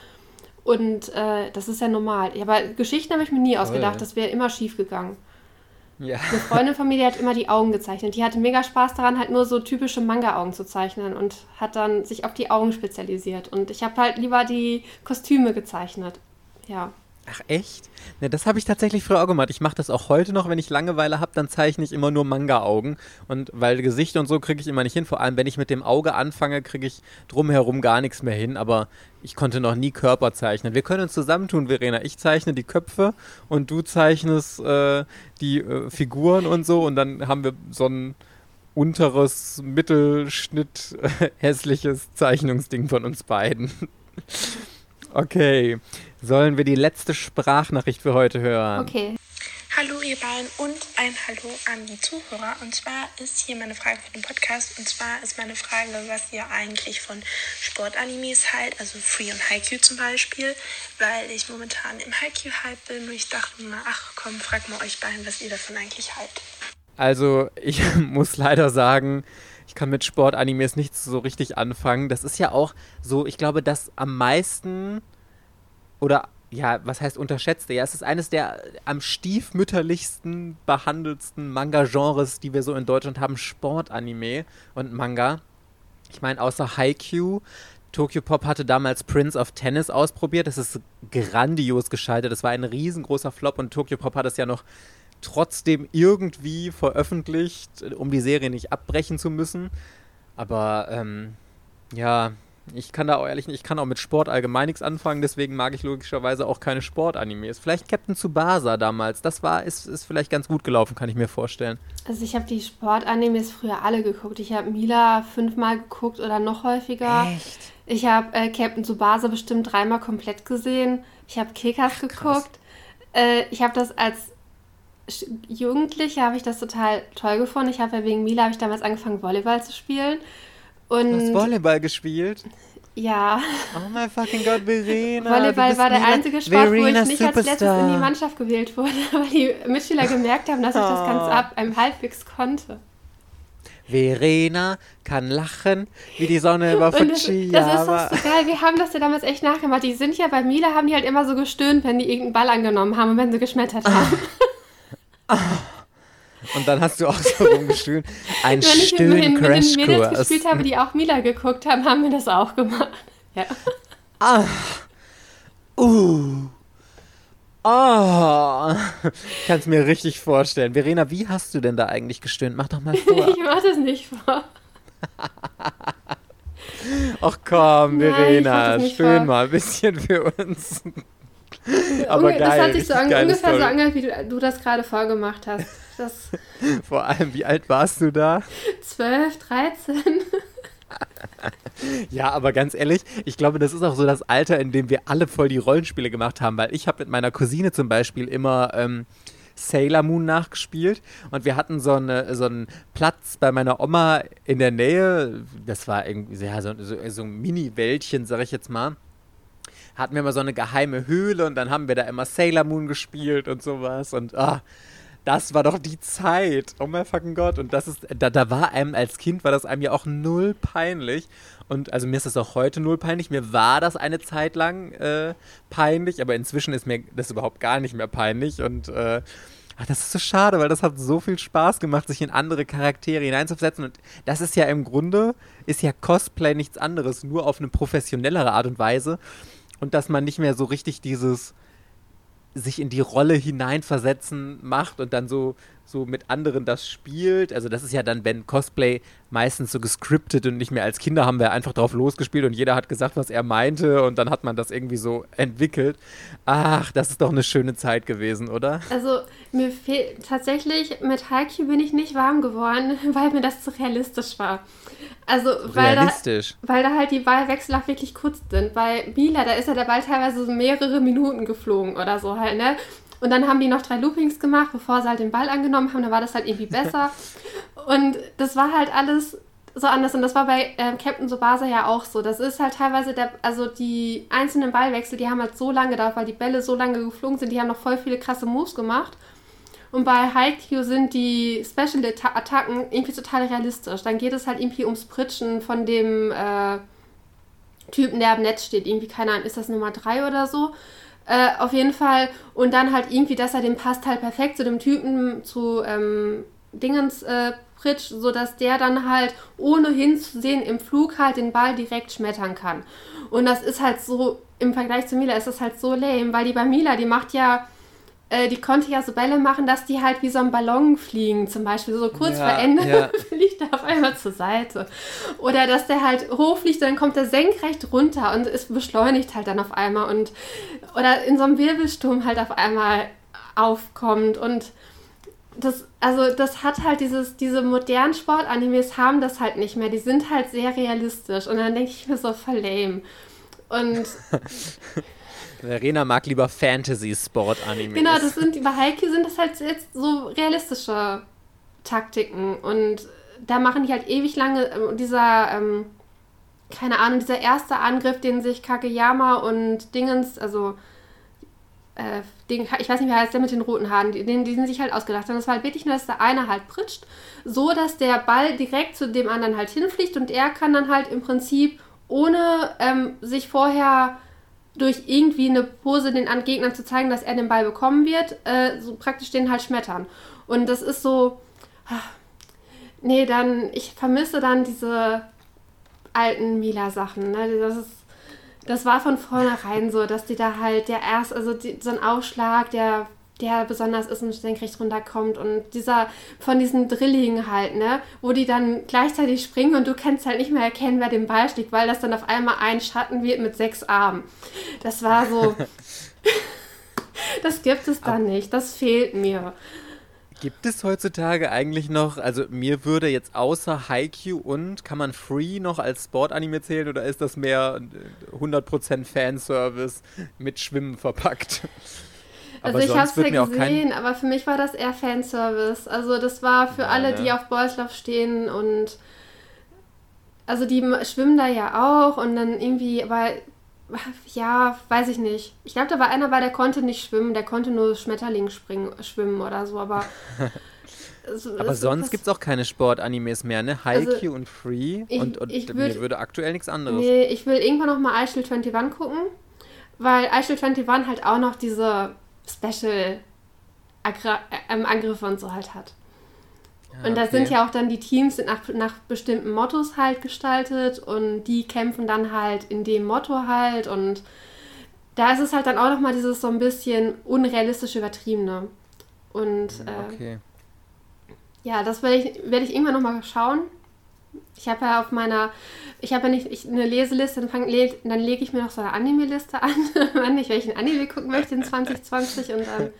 Und äh, das ist ja normal. Ja, aber Geschichten habe ich mir nie ausgedacht, das wäre immer schief gegangen. Ja. Eine Freundin von mir, die hat immer die Augen gezeichnet. Die hatte mega Spaß daran, halt nur so typische Manga-Augen zu zeichnen und hat dann sich auf die Augen spezialisiert. Und ich habe halt lieber die Kostüme gezeichnet. Ja. Ach echt? Ne, das habe ich tatsächlich früher auch gemacht. Ich mache das auch heute noch, wenn ich Langeweile habe, dann zeichne ich immer nur Manga-Augen. Und weil Gesicht und so kriege ich immer nicht hin. Vor allem, wenn ich mit dem Auge anfange, kriege ich drumherum gar nichts mehr hin. Aber ich konnte noch nie Körper zeichnen. Wir können uns zusammentun, Verena. Ich zeichne die Köpfe und du zeichnest äh, die äh, Figuren und so. Und dann haben wir so ein unteres Mittelschnitt äh, hässliches Zeichnungsding von uns beiden. okay. Sollen wir die letzte Sprachnachricht für heute hören? Okay. Hallo ihr beiden und ein Hallo an die Zuhörer. Und zwar ist hier meine Frage für den Podcast. Und zwar ist meine Frage, was ihr eigentlich von Sportanimes halt, also Free und Haikyuu zum Beispiel, weil ich momentan im Haikyuu-Hype bin und ich dachte mir, ach komm, frag mal euch beiden, was ihr davon eigentlich haltet. Also ich muss leider sagen, ich kann mit Sportanimes nichts so richtig anfangen. Das ist ja auch so, ich glaube, dass am meisten oder ja, was heißt unterschätzte? Ja, es ist eines der am stiefmütterlichsten behandelsten Manga-Genres, die wir so in Deutschland haben, Sportanime und Manga. Ich meine, außer Haikyuu, Tokyo Pop hatte damals Prince of Tennis ausprobiert. Das ist grandios gescheitert. Das war ein riesengroßer Flop und Tokyo Pop hat es ja noch trotzdem irgendwie veröffentlicht, um die Serie nicht abbrechen zu müssen. Aber ähm, ja, Ich kann da auch ehrlich nicht, ich kann auch mit Sport allgemein nichts anfangen, deswegen mag ich logischerweise auch keine Sportanimes. Vielleicht Captain Tsubasa damals, das war, ist, ist vielleicht ganz gut gelaufen, kann ich mir vorstellen. Also ich habe die Sportanimes früher alle geguckt. Ich habe Mila fünfmal geguckt oder noch häufiger. Echt? Ich habe äh, Captain Tsubasa bestimmt dreimal komplett gesehen. Ich habe Kekas geguckt. Äh, ich habe das als Jugendliche habe ich das total toll gefunden. Ich habe ja wegen Mila habe ich damals angefangen Volleyball zu spielen. Du hast Und Volleyball gespielt? ja, Oh mein fucking Gott, Verena. Volleyball war der Mila- einzige Sport, wo ich Verena nicht als letztes Superstar. in die Mannschaft gewählt wurde, weil die Mitschüler gemerkt haben, dass ich das ganz Oh. ab einem halbwegs konnte. Verena kann lachen wie die Sonne über Und das, Fuji. das ist doch so geil. Wir haben das ja damals echt nachgemacht. Die sind ja bei Mila, haben die halt immer so gestöhnt, wenn die irgendeinen Ball angenommen haben und wenn sie geschmettert haben. Und dann hast du auch so rumgeschrien. Ein wenn ich mit, den- mit den Mädels gespielt habe, die auch Mila geguckt haben, haben wir das auch gemacht. Ja. Uh. Oh. Kannst mir richtig vorstellen. Verena, wie hast du denn da eigentlich gestöhnt? Mach doch mal vor. Ich mach das nicht vor. Ach komm, Nein, Verena, nicht stöhn vor. mal ein bisschen für uns. Aber geil, das hat sich so ungefähr so Story. angehört, wie du, du das gerade vorgemacht hast. Das Vor allem, wie alt warst du da? 12, 13. Ja, aber ganz ehrlich, ich glaube, das ist auch so das Alter, in dem wir alle voll die Rollenspiele gemacht haben, weil ich habe mit meiner Cousine zum Beispiel immer ähm, Sailor Moon nachgespielt und wir hatten so, eine, so einen Platz bei meiner Oma in der Nähe, das war irgendwie ja, so, so, so ein Mini-Wäldchen, sag ich jetzt mal. Hatten wir immer so eine geheime Höhle und dann haben wir da immer Sailor Moon gespielt und sowas und ah, das war doch die Zeit. Oh mein fucking Gott. Und das ist, da, da war einem als Kind, war das einem ja auch null peinlich. Und also mir ist das auch heute null peinlich. Mir war das eine Zeit lang äh, peinlich, aber inzwischen ist mir das überhaupt gar nicht mehr peinlich. Und äh, ach, das ist so schade, weil das hat so viel Spaß gemacht, sich in andere Charaktere hineinzusetzen. Und das ist ja im Grunde, ist ja Cosplay nichts anderes, nur auf eine professionellere Art und Weise. Und dass man nicht mehr so richtig dieses sich in die Rolle hineinversetzen macht und dann so, so mit anderen das spielt. Also das ist ja dann, wenn Cosplay meistens so gescriptet und nicht mehr als Kinder haben wir einfach drauf losgespielt und jeder hat gesagt, was er meinte und dann hat man das irgendwie so entwickelt. Ach, das ist doch eine schöne Zeit gewesen, oder? Also mir fehlt tatsächlich mit Haikyuu bin ich nicht warm geworden, weil mir das zu realistisch war. Also weil da, Realistisch. weil da halt die Ballwechsel auch wirklich kurz sind. Bei Mila, da ist ja der Ball teilweise so mehrere Minuten geflogen oder so halt, ne? Und dann haben die noch drei Loopings gemacht, bevor sie halt den Ball angenommen haben. Dann war das halt irgendwie besser. Und das war halt alles so anders. Und das war bei ähm, Captain Tsubasa ja auch so. Das ist halt teilweise der, also die einzelnen Ballwechsel, die haben halt so lange gedauert, weil die Bälle so lange geflogen sind. Die haben noch voll viele krasse Moves gemacht. Und bei Haikyuu sind die Special-Attacken irgendwie total realistisch. Dann geht es halt irgendwie ums Pritschen von dem äh, Typen, der am Netz steht. Irgendwie, keine Ahnung, ist das Nummer 3 oder so? Äh, auf jeden Fall. Und dann halt irgendwie, dass er den passt halt perfekt zu dem Typen, zu ähm, Dingens äh, pritscht, sodass der dann halt ohne hinzusehen im Flug halt den Ball direkt schmettern kann. Und das ist halt so, im Vergleich zu Mila ist das halt so lame, weil die bei Mila, die macht ja äh, die konnte ja so Bälle machen, dass die halt wie so ein Ballon fliegen, zum Beispiel. So kurz Ja, vor Ende ja. fliegt er auf einmal zur Seite. Oder dass der halt hochfliegt, dann kommt er senkrecht runter und es beschleunigt halt dann auf einmal. Und, oder in so einem Wirbelsturm halt auf einmal aufkommt. Und das, also das hat halt dieses, diese modernen Sportanimes haben das halt nicht mehr. Die sind halt sehr realistisch. Und dann denke ich mir so, voll lame. Und Verena mag lieber Fantasy-Sport-Anime. Genau, das sind bei Haikyuu sind das halt jetzt so realistische Taktiken und da machen die halt ewig lange ähm, dieser ähm, keine Ahnung, dieser erste Angriff, den sich Kageyama und Dingens, also äh, den, ich weiß nicht, wie heißt der mit den roten Haaren, den, den die sich halt ausgedacht haben. Das war halt wirklich nur, dass der eine halt pritscht, so dass der Ball direkt zu dem anderen halt hinfliegt und er kann dann halt im Prinzip ohne ähm, sich vorher durch irgendwie eine Pose den Gegnern zu zeigen, dass er den Ball bekommen wird, äh, so praktisch den halt schmettern. Und das ist so, ah, nee, dann, ich vermisse dann diese alten Mila-Sachen, ne? Das das war von vornherein so, dass die da halt der erst, also die, so ein Aufschlag, der der besonders ist und senkrecht runterkommt und dieser von diesen Drillingen halt, ne, wo die dann gleichzeitig springen und du kannst halt nicht mehr erkennen, wer den Ball schlägt, weil das dann auf einmal ein Schatten wird mit sechs Armen. Das war so. das gibt es dann nicht. Das fehlt mir. Gibt es heutzutage eigentlich noch, also mir würde jetzt außer Haikyuu und kann man Free noch als Sportanime zählen oder ist das mehr 100% Fanservice mit Schwimmen verpackt? Also ich habe es ja gesehen, aber für mich war das eher Fanservice. Also das war für ja, alle, ne? die auf Boys Love stehen und also die schwimmen da ja auch und dann irgendwie, aber ja, weiß ich nicht. Ich glaube, da war einer bei, der konnte nicht schwimmen, der konnte nur Schmetterling springen, schwimmen oder so, aber. Also, aber sonst gibt es auch keine Sportanimes mehr, ne? Haikyuu also, und Free. Ich, und, und ich würd, mir würde aktuell nichts anderes. Nee, ich will irgendwann noch mal Eichel 21 gucken, weil Eichel 21 halt auch noch diese Special ähm, Angriffe und so halt hat. und da okay. sind ja auch dann die Teams nach, nach bestimmten Mottos halt gestaltet und die kämpfen dann halt in dem Motto halt und da ist es halt dann auch nochmal dieses so ein bisschen unrealistisch übertriebene. Und hm, äh, okay. ja, das werde ich, werd ich irgendwann nochmal schauen. Ich habe ja auf meiner, ich habe ja nicht ich, eine Leseliste, dann, le, dann lege ich mir noch so eine Anime-Liste an, wann ich welchen Anime gucken möchte in 2020 und dann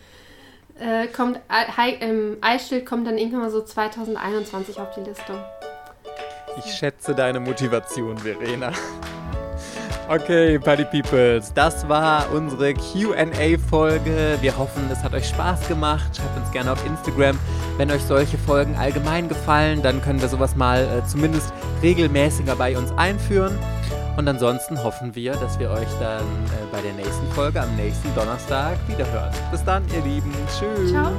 äh, kommt, ähm, Eisschild kommt dann irgendwann mal so 2021 auf die Liste. Ich schätze deine Motivation, Verena. Okay, Party Peoples, das war unsere QA-Folge. Wir hoffen, es hat euch Spaß gemacht. Schreibt uns gerne auf Instagram, wenn euch solche Folgen allgemein gefallen. Dann können wir sowas mal äh, zumindest regelmäßiger bei uns einführen. Und ansonsten hoffen wir, dass wir euch dann äh, bei der nächsten Folge am nächsten Donnerstag wiederhören. Bis dann, ihr Lieben. Tschüss. Ciao.